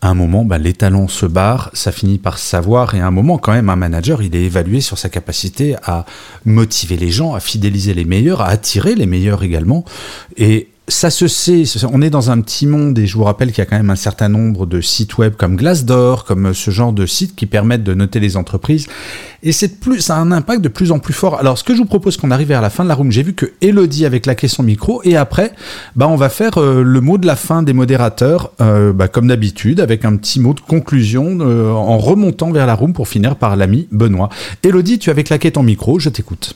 à un moment, bah, les talents se barrent, ça finit par se savoir. Et à un moment, quand même, un manager, il est évalué sur sa capacité à motiver les gens, à fidéliser les meilleurs, à attirer les meilleurs également. Et ça se sait, on est dans un petit monde et je vous rappelle qu'il y a quand même un certain nombre de sites web comme Glassdoor, comme ce genre de sites qui permettent de noter les entreprises. Et c'est plus, ça a un impact de plus en plus fort. Alors, ce que je vous propose qu'on arrive vers la fin de la room, j'ai vu que Elodie avait claqué son micro et après, bah, on va faire euh, le mot de la fin des modérateurs, euh, bah, comme d'habitude, avec un petit mot de conclusion euh, en remontant vers la room pour finir par l'ami Benoît. Elodie, tu avais claqué ton micro, je t'écoute.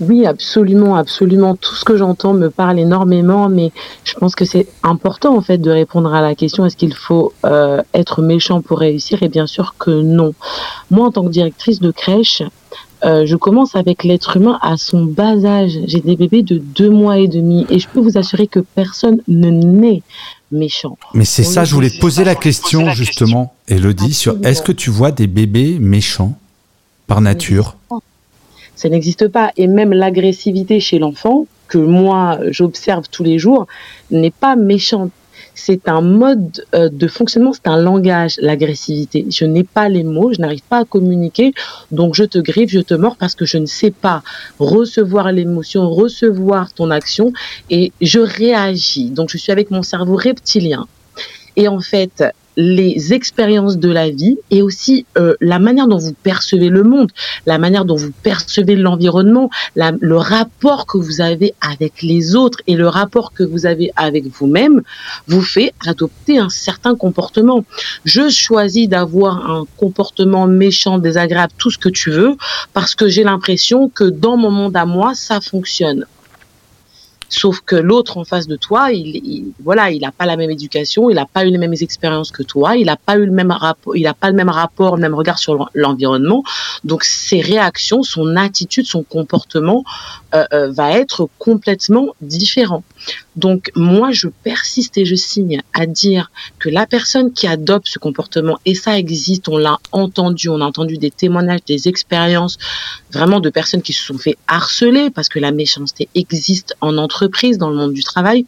Oui, absolument, absolument. Tout ce que j'entends me parle énormément, mais je pense que c'est important en fait de répondre à la question est-ce qu'il faut euh, être méchant pour réussir? Et bien sûr que non. Moi, en tant que directrice de crèche, euh, je commence avec l'être humain à son bas âge. J'ai des bébés de deux mois et demi, et je peux vous assurer que personne ne naît méchant.
Mais c'est ça, je voulais te poser la question justement, Elodie, sur est-ce que tu vois des bébés méchants par nature?
Ça n'existe pas. Et même l'agressivité chez l'enfant, que moi j'observe tous les jours, n'est pas méchante. C'est un mode euh, de fonctionnement, c'est un langage, l'agressivité. Je n'ai pas les mots, je n'arrive pas à communiquer, donc je te griffe, je te mords parce que je ne sais pas recevoir l'émotion, recevoir ton action et je réagis. Donc je suis avec mon cerveau reptilien. Et en fait, les expériences de la vie et aussi euh, la manière dont vous percevez le monde, la manière dont vous percevez l'environnement, le rapport que vous avez avec les autres et le rapport que vous avez avec vous-même vous fait adopter un certain comportement. Je choisis d'avoir un comportement méchant, désagréable, tout ce que tu veux, parce que j'ai l'impression que dans mon monde à moi, ça fonctionne. Sauf que l'autre en face de toi, il, il- voilà, il n'a pas la même éducation, il n'a pas eu les mêmes expériences que toi, il n'a pas eu le même rapport, il n'a pas le même rapport, le même regard sur l'en- l'environnement. Donc ses réactions, son attitude, son comportement euh, euh, va être complètement différent. Donc moi, je persiste et je signe à dire que la personne qui adopte ce comportement, et ça existe, on l'a entendu, on a entendu des témoignages, des expériences, vraiment de personnes qui se sont fait harceler parce que la méchanceté existe en entreprise, dans le monde du travail,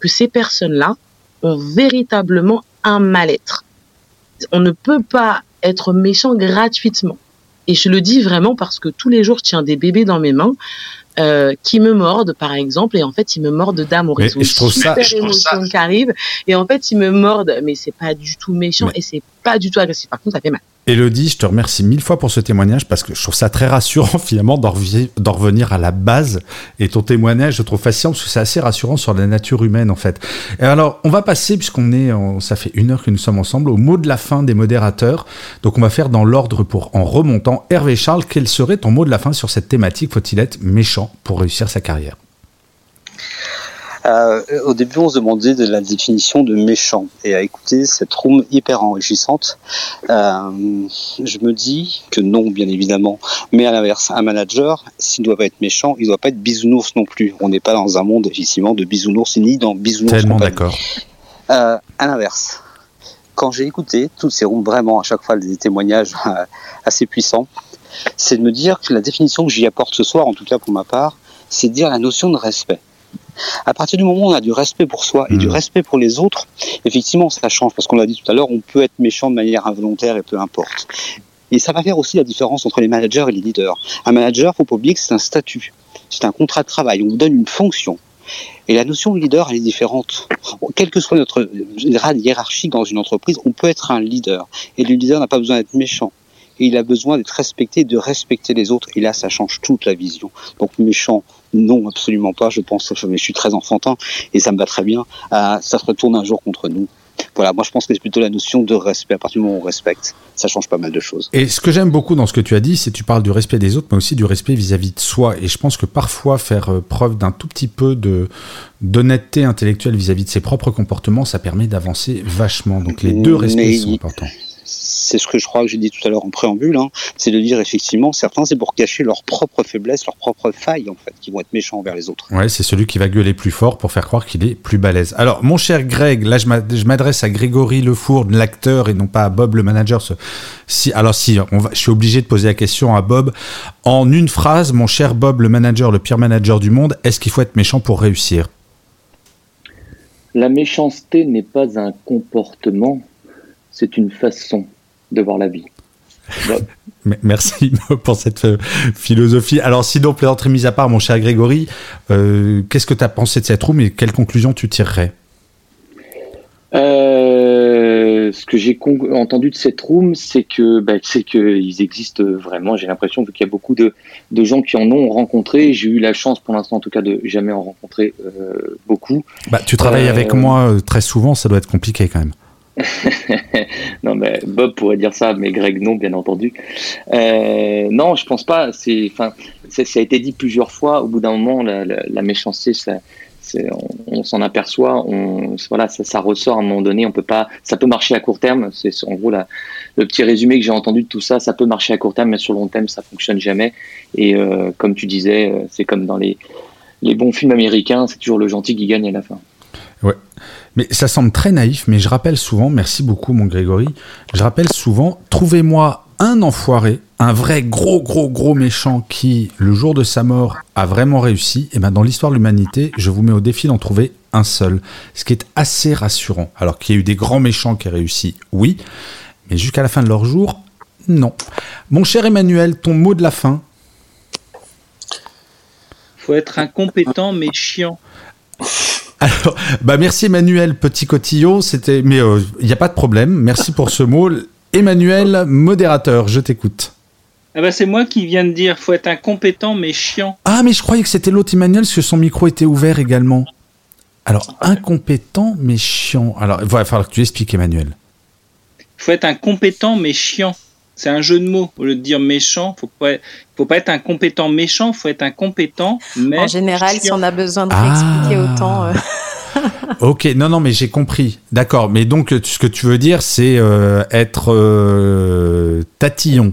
que ces personnes-là ont véritablement un mal-être. on ne peut pas être méchant gratuitement. Et je le dis vraiment parce que tous les jours, je tiens des bébés dans mes mains. Euh, qui me mordent par exemple et en fait ils me mordent d'amour. Ils ont
je trouve
une
ça-
super
je trouve
émotion
ça-
qui arrive et en fait ils me mordent mais c'est pas du tout méchant et c'est pas du tout agressif. Par contre ça fait mal
Elodie, je te remercie mille fois pour ce témoignage parce que je trouve ça très rassurant *laughs* finalement d'en revenir à la base. Et ton témoignage, je trouve fascinant parce que c'est assez rassurant sur la nature humaine en fait. Et alors, on va passer, puisqu'on est, ça fait une heure que nous sommes ensemble, au mot de la fin des modérateurs. Donc on va faire dans l'ordre pour en remontant. Hervé Charles, quel serait ton mot de la fin sur cette thématique? Faut-il être méchant pour réussir sa carrière?
Euh, au début, on se demandait de la définition de méchant. Et à écouter cette room hyper enrichissante, euh, je me dis que non, bien évidemment. Mais à l'inverse, un manager, s'il ne doit pas être méchant, il ne doit pas être bisounours non plus. On n'est pas dans un monde, effectivement, de bisounours, ni dans bisounours.
Tellement d'accord.
Euh, à l'inverse, quand j'ai écouté toutes ces rooms, vraiment à chaque fois des témoignages euh, assez puissants, c'est de me dire que la définition que j'y apporte ce soir, en tout cas pour ma part, c'est de dire la notion de respect. À partir du moment où on a du respect pour soi et du respect pour les autres, effectivement, ça change parce qu'on l'a dit tout à l'heure, on peut être méchant de manière involontaire et peu importe. Et ça va faire aussi la différence entre les managers et les leaders. Un manager, faut pas oublier que c'est un statut, c'est un contrat de travail, on vous donne une fonction. Et la notion de leader, elle est différente. Quel que soit notre grade hiérarchique dans une entreprise, on peut être un leader. Et le leader n'a pas besoin d'être méchant. Et il a besoin d'être respecté, de respecter les autres. Et là, ça change toute la vision. Donc méchant, non, absolument pas. Je pense, mais je suis très enfantin et ça me va très bien. Euh, ça se retourne un jour contre nous. Voilà, moi je pense que c'est plutôt la notion de respect. À partir du moment où on respecte, ça change pas mal de choses.
Et ce que j'aime beaucoup dans ce que tu as dit, c'est que tu parles du respect des autres, mais aussi du respect vis-à-vis de soi. Et je pense que parfois, faire euh, preuve d'un tout petit peu de d'honnêteté intellectuelle vis-à-vis de ses propres comportements, ça permet d'avancer vachement. Donc les deux respects
Mais
sont importants.
C'est ce que je crois que j'ai dit tout à l'heure en préambule, hein, c'est de dire effectivement, certains c'est pour cacher leurs propres faiblesses, leurs propres failles en fait, qui vont être méchants envers les autres.
Ouais, c'est celui qui va gueuler plus fort pour faire croire qu'il est plus balèze. Alors, mon cher Greg, là, je m'a- je m'adresse à Grégory Lefour, l'acteur, et non pas à Bob, le manager. Ce- Si, alors, si, on va, je suis obligé de poser la question à Bob. En une phrase, mon cher Bob, le manager, le pire manager du monde, est-ce qu'il faut être méchant pour réussir?
La méchanceté n'est pas un comportement, c'est une façon de voir la vie. *laughs*
Merci *laughs* pour cette euh, philosophie. Alors, sinon, plaisanterie mise à part, mon cher Grégory, euh, qu'est-ce que tu as pensé de cette room et quelles conclusions tu tirerais?
Euh, ce que j'ai entendu de cette room, c'est que bah, c'est qu'ils existent vraiment. J'ai l'impression vu qu'il y a beaucoup de, de gens qui en ont rencontré. J'ai eu la chance, pour l'instant en tout cas, de jamais en rencontrer euh, beaucoup.
bah, Tu travailles
Euh,
avec moi très souvent, ça doit être compliqué quand même. *laughs*
non, mais Bob pourrait dire ça, mais Greg non, bien entendu. Euh, non, je pense pas. C'est, enfin, ça a été dit plusieurs fois. Au bout d'un moment, la, méchanceté, ça, on, on s'en aperçoit. On, voilà, ça, ça ressort à un moment donné. On peut pas. Ça peut marcher à court terme. C'est en gros la, le petit résumé que j'ai entendu de tout ça. Ça peut marcher à court terme, mais sur long terme, ça fonctionne jamais. Et euh, comme tu disais, euh, c'est comme dans les les bons films américains. C'est toujours le gentil qui gagne à la fin.
Ouais. Mais ça semble très naïf, mais je rappelle souvent, merci beaucoup mon Grégory, je rappelle souvent, trouvez-moi un enfoiré, un vrai gros gros gros méchant qui, le jour de sa mort, a vraiment réussi, et ben dans l'histoire de l'humanité, je vous mets au défi d'en trouver un seul. Ce qui est assez rassurant. Alors qu'il y a eu des grands méchants qui ont réussi, oui, mais jusqu'à la fin de leur jour, non. Mon cher Emmanuel, ton mot de la fin
faut être incompétent mais chiant. *laughs*
Alors, bah merci Emmanuel Petit Cotillon, c'était, mais il n'y a pas de problème. Merci pour ce mot. Emmanuel, modérateur, je t'écoute.
Ah bah c'est moi qui viens de dire, faut être incompétent mais chiant.
Ah, mais je croyais que c'était l'autre Emmanuel, parce que son micro était ouvert également. Alors, incompétent mais chiant. Alors, il va falloir que tu expliques, Emmanuel.
Faut être incompétent mais chiant. C'est un jeu de mots. Au lieu de dire méchant, faut pas, faut pas être incompétent méchant, faut être incompétent mais.
En général, si on a besoin de
Ah.
réexpliquer autant. euh, *laughs*
Ok, non, non, mais j'ai compris. D'accord, mais donc euh, ce que tu veux dire, c'est euh, être euh, tatillon.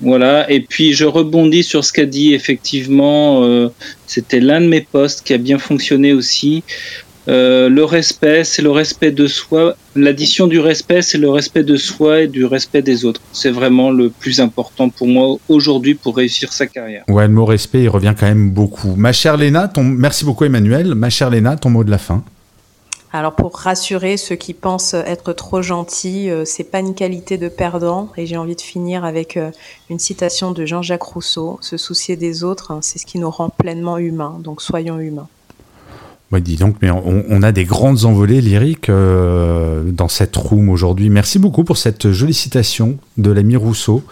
Voilà, et puis je rebondis sur ce qu'a dit effectivement, euh, c'était l'un de mes postes qui a bien fonctionné aussi. Euh, le respect, c'est le respect de soi. L'addition du respect, c'est le respect de soi et du respect des autres. C'est vraiment le plus important pour moi aujourd'hui pour réussir sa carrière.
Ouais, le mot respect, il revient quand même beaucoup. Ma chère Léna, ton... merci beaucoup Emmanuel. Ma chère Léna, ton mot de la fin.
Alors pour rassurer ceux qui pensent être trop gentils, euh, c'est pas une qualité de perdant. Et j'ai envie de finir avec euh, une citation de Jean-Jacques Rousseau Se soucier des autres, hein, c'est ce qui nous rend pleinement humains. Donc soyons humains.
Ouais, dis donc, mais on, a des grandes envolées lyriques euh, dans cette room aujourd'hui. Merci beaucoup pour cette jolie citation de l'ami Rousseau.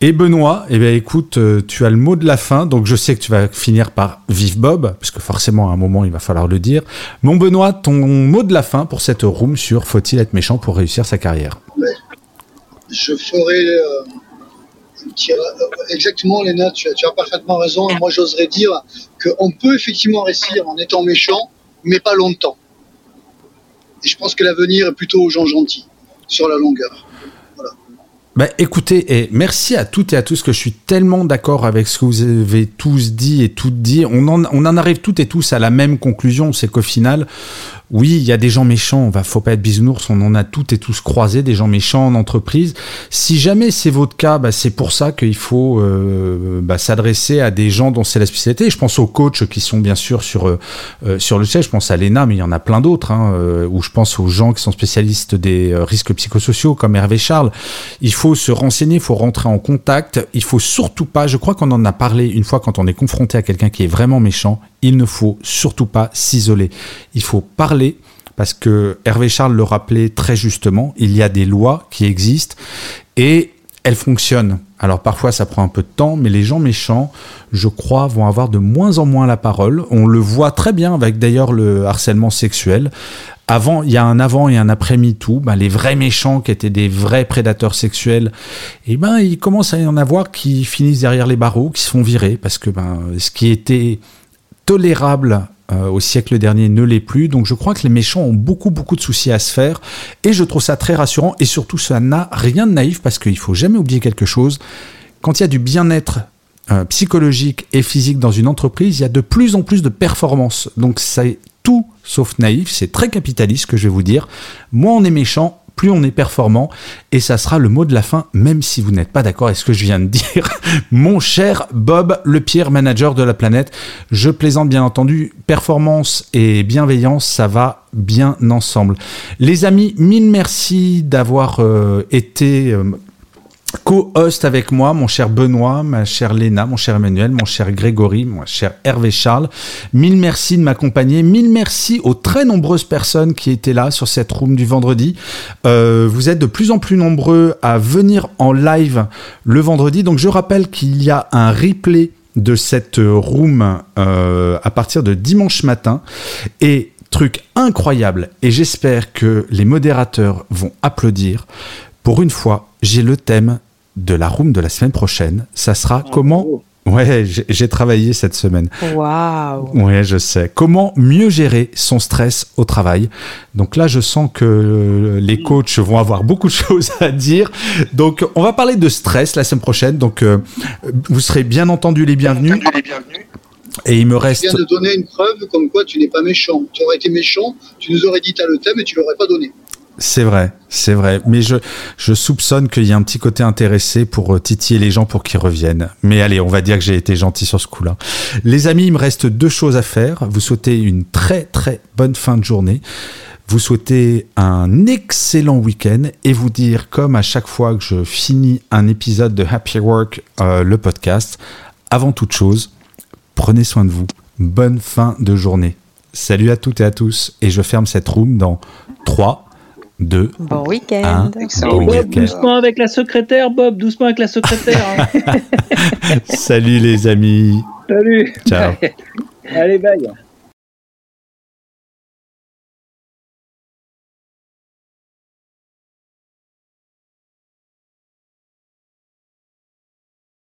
Et Benoît, eh bien, écoute, euh, tu as le mot de la fin, donc je sais que tu vas finir par Vive Bob, puisque forcément à un moment il va falloir le dire. Mon Benoît, ton mot de la fin pour cette room sur Faut-il être méchant pour réussir sa carrière?
Je ferai euh, exactement, Léna, tu tu as parfaitement raison. Moi, j'oserais dire qu'on peut effectivement réussir en étant méchant, mais pas longtemps. Et je pense que l'avenir est plutôt aux gens gentils, sur la longueur.
Bah, écoutez, et merci à toutes et à tous que je suis tellement d'accord avec ce que vous avez tous dit et toutes dit. On en, on en arrive toutes et tous à la même conclusion, c'est qu'au final, oui, il y a des gens méchants, on va, faut pas être bisounours, on en a toutes et tous croisé, des gens méchants en entreprise. Si jamais c'est votre cas, bah, c'est pour ça qu'il faut euh, bah, s'adresser à des gens dont c'est la spécialité. Je pense aux coachs qui sont bien sûr sur, euh, euh, sur le siège, je pense à l'ENA, mais il y en a plein d'autres, hein, euh, ou je pense aux gens qui sont spécialistes des euh, risques psychosociaux comme Hervé Charles. Il faut se renseigner, il faut rentrer en contact, il faut surtout pas, je crois qu'on en a parlé une fois quand on est confronté à quelqu'un qui est vraiment méchant, il ne faut surtout pas s'isoler. Il faut parler parce que Hervé Charles le rappelait très justement, il y a des lois qui existent et elles fonctionnent. Alors parfois ça prend un peu de temps, mais les gens méchants, je crois, vont avoir de moins en moins la parole. On le voit très bien avec d'ailleurs le harcèlement sexuel. Avant, il y a un avant et un après MeToo. Ben, les vrais méchants qui étaient des vrais prédateurs sexuels, et ben il commence à y en avoir qui finissent derrière les barreaux, qui se font virer parce que ben ce qui était tolérable euh, au siècle dernier ne l'est plus. Donc je crois que les méchants ont beaucoup beaucoup de soucis à se faire et je trouve ça très rassurant et surtout ça n'a rien de naïf parce qu'il faut jamais oublier quelque chose. Quand il y a du bien-être euh, psychologique et physique dans une entreprise, il y a de plus en plus de performance. Donc c'est tout sauf naïf, c'est très capitaliste que je vais vous dire. Moins on est méchant, plus on est performant, et ça sera le mot de la fin, même si vous n'êtes pas d'accord avec ce que je viens de dire. *laughs* Mon cher Bob, le pire manager de la planète, je plaisante bien entendu, performance et bienveillance, ça va bien ensemble. Les amis, mille merci d'avoir euh, été... euh, co-host avec moi, mon cher Benoît, ma chère Léna, mon cher Emmanuel, mon cher Grégory, mon cher Hervé Charles. Mille merci de m'accompagner. Mille merci aux très nombreuses personnes qui étaient là sur cette room du vendredi. Euh, vous êtes de plus en plus nombreux à venir en live le vendredi. Donc je rappelle qu'il y a un replay de cette room euh, à partir de dimanche matin. Et truc incroyable, et j'espère que les modérateurs vont applaudir. Pour une fois, j'ai le thème de la room de la semaine prochaine. Ça sera comment Ouais, j'ai travaillé cette semaine.
Waouh
Ouais, je sais. Comment mieux gérer son stress au travail Donc là, je sens que les coachs vont avoir beaucoup de *laughs* choses à dire. Donc, on va parler de stress la semaine prochaine. Donc, euh, vous serez bien entendu les bienvenus. Et il me
Tu
reste.
viens de donner une preuve comme quoi tu n'es pas méchant. Tu aurais été méchant, tu nous aurais dit t'as le thème et tu l'aurais pas donné.
C'est vrai, c'est vrai. Mais je, soupçonne qu'il y a un petit côté intéressé pour euh, titiller les gens pour qu'ils reviennent. Mais allez, on va dire que j'ai été gentil sur ce coup-là. Les amis, il me reste deux choses à faire. Vous souhaitez une très très bonne fin de journée. Vous souhaitez un excellent week-end et vous dire, comme à chaque fois que je finis un épisode de Happy Work, euh, le podcast, avant toute chose, prenez soin de vous. Bonne fin de journée. Salut à toutes et à tous. Et je ferme cette room dans 3, 2,
Bon week-end.
Un bon
Bob,
week-end.
doucement avec la secrétaire, Bob, doucement avec la secrétaire. hein. *laughs*
Salut les amis.
Salut.
Ciao. *laughs*
Allez, bye.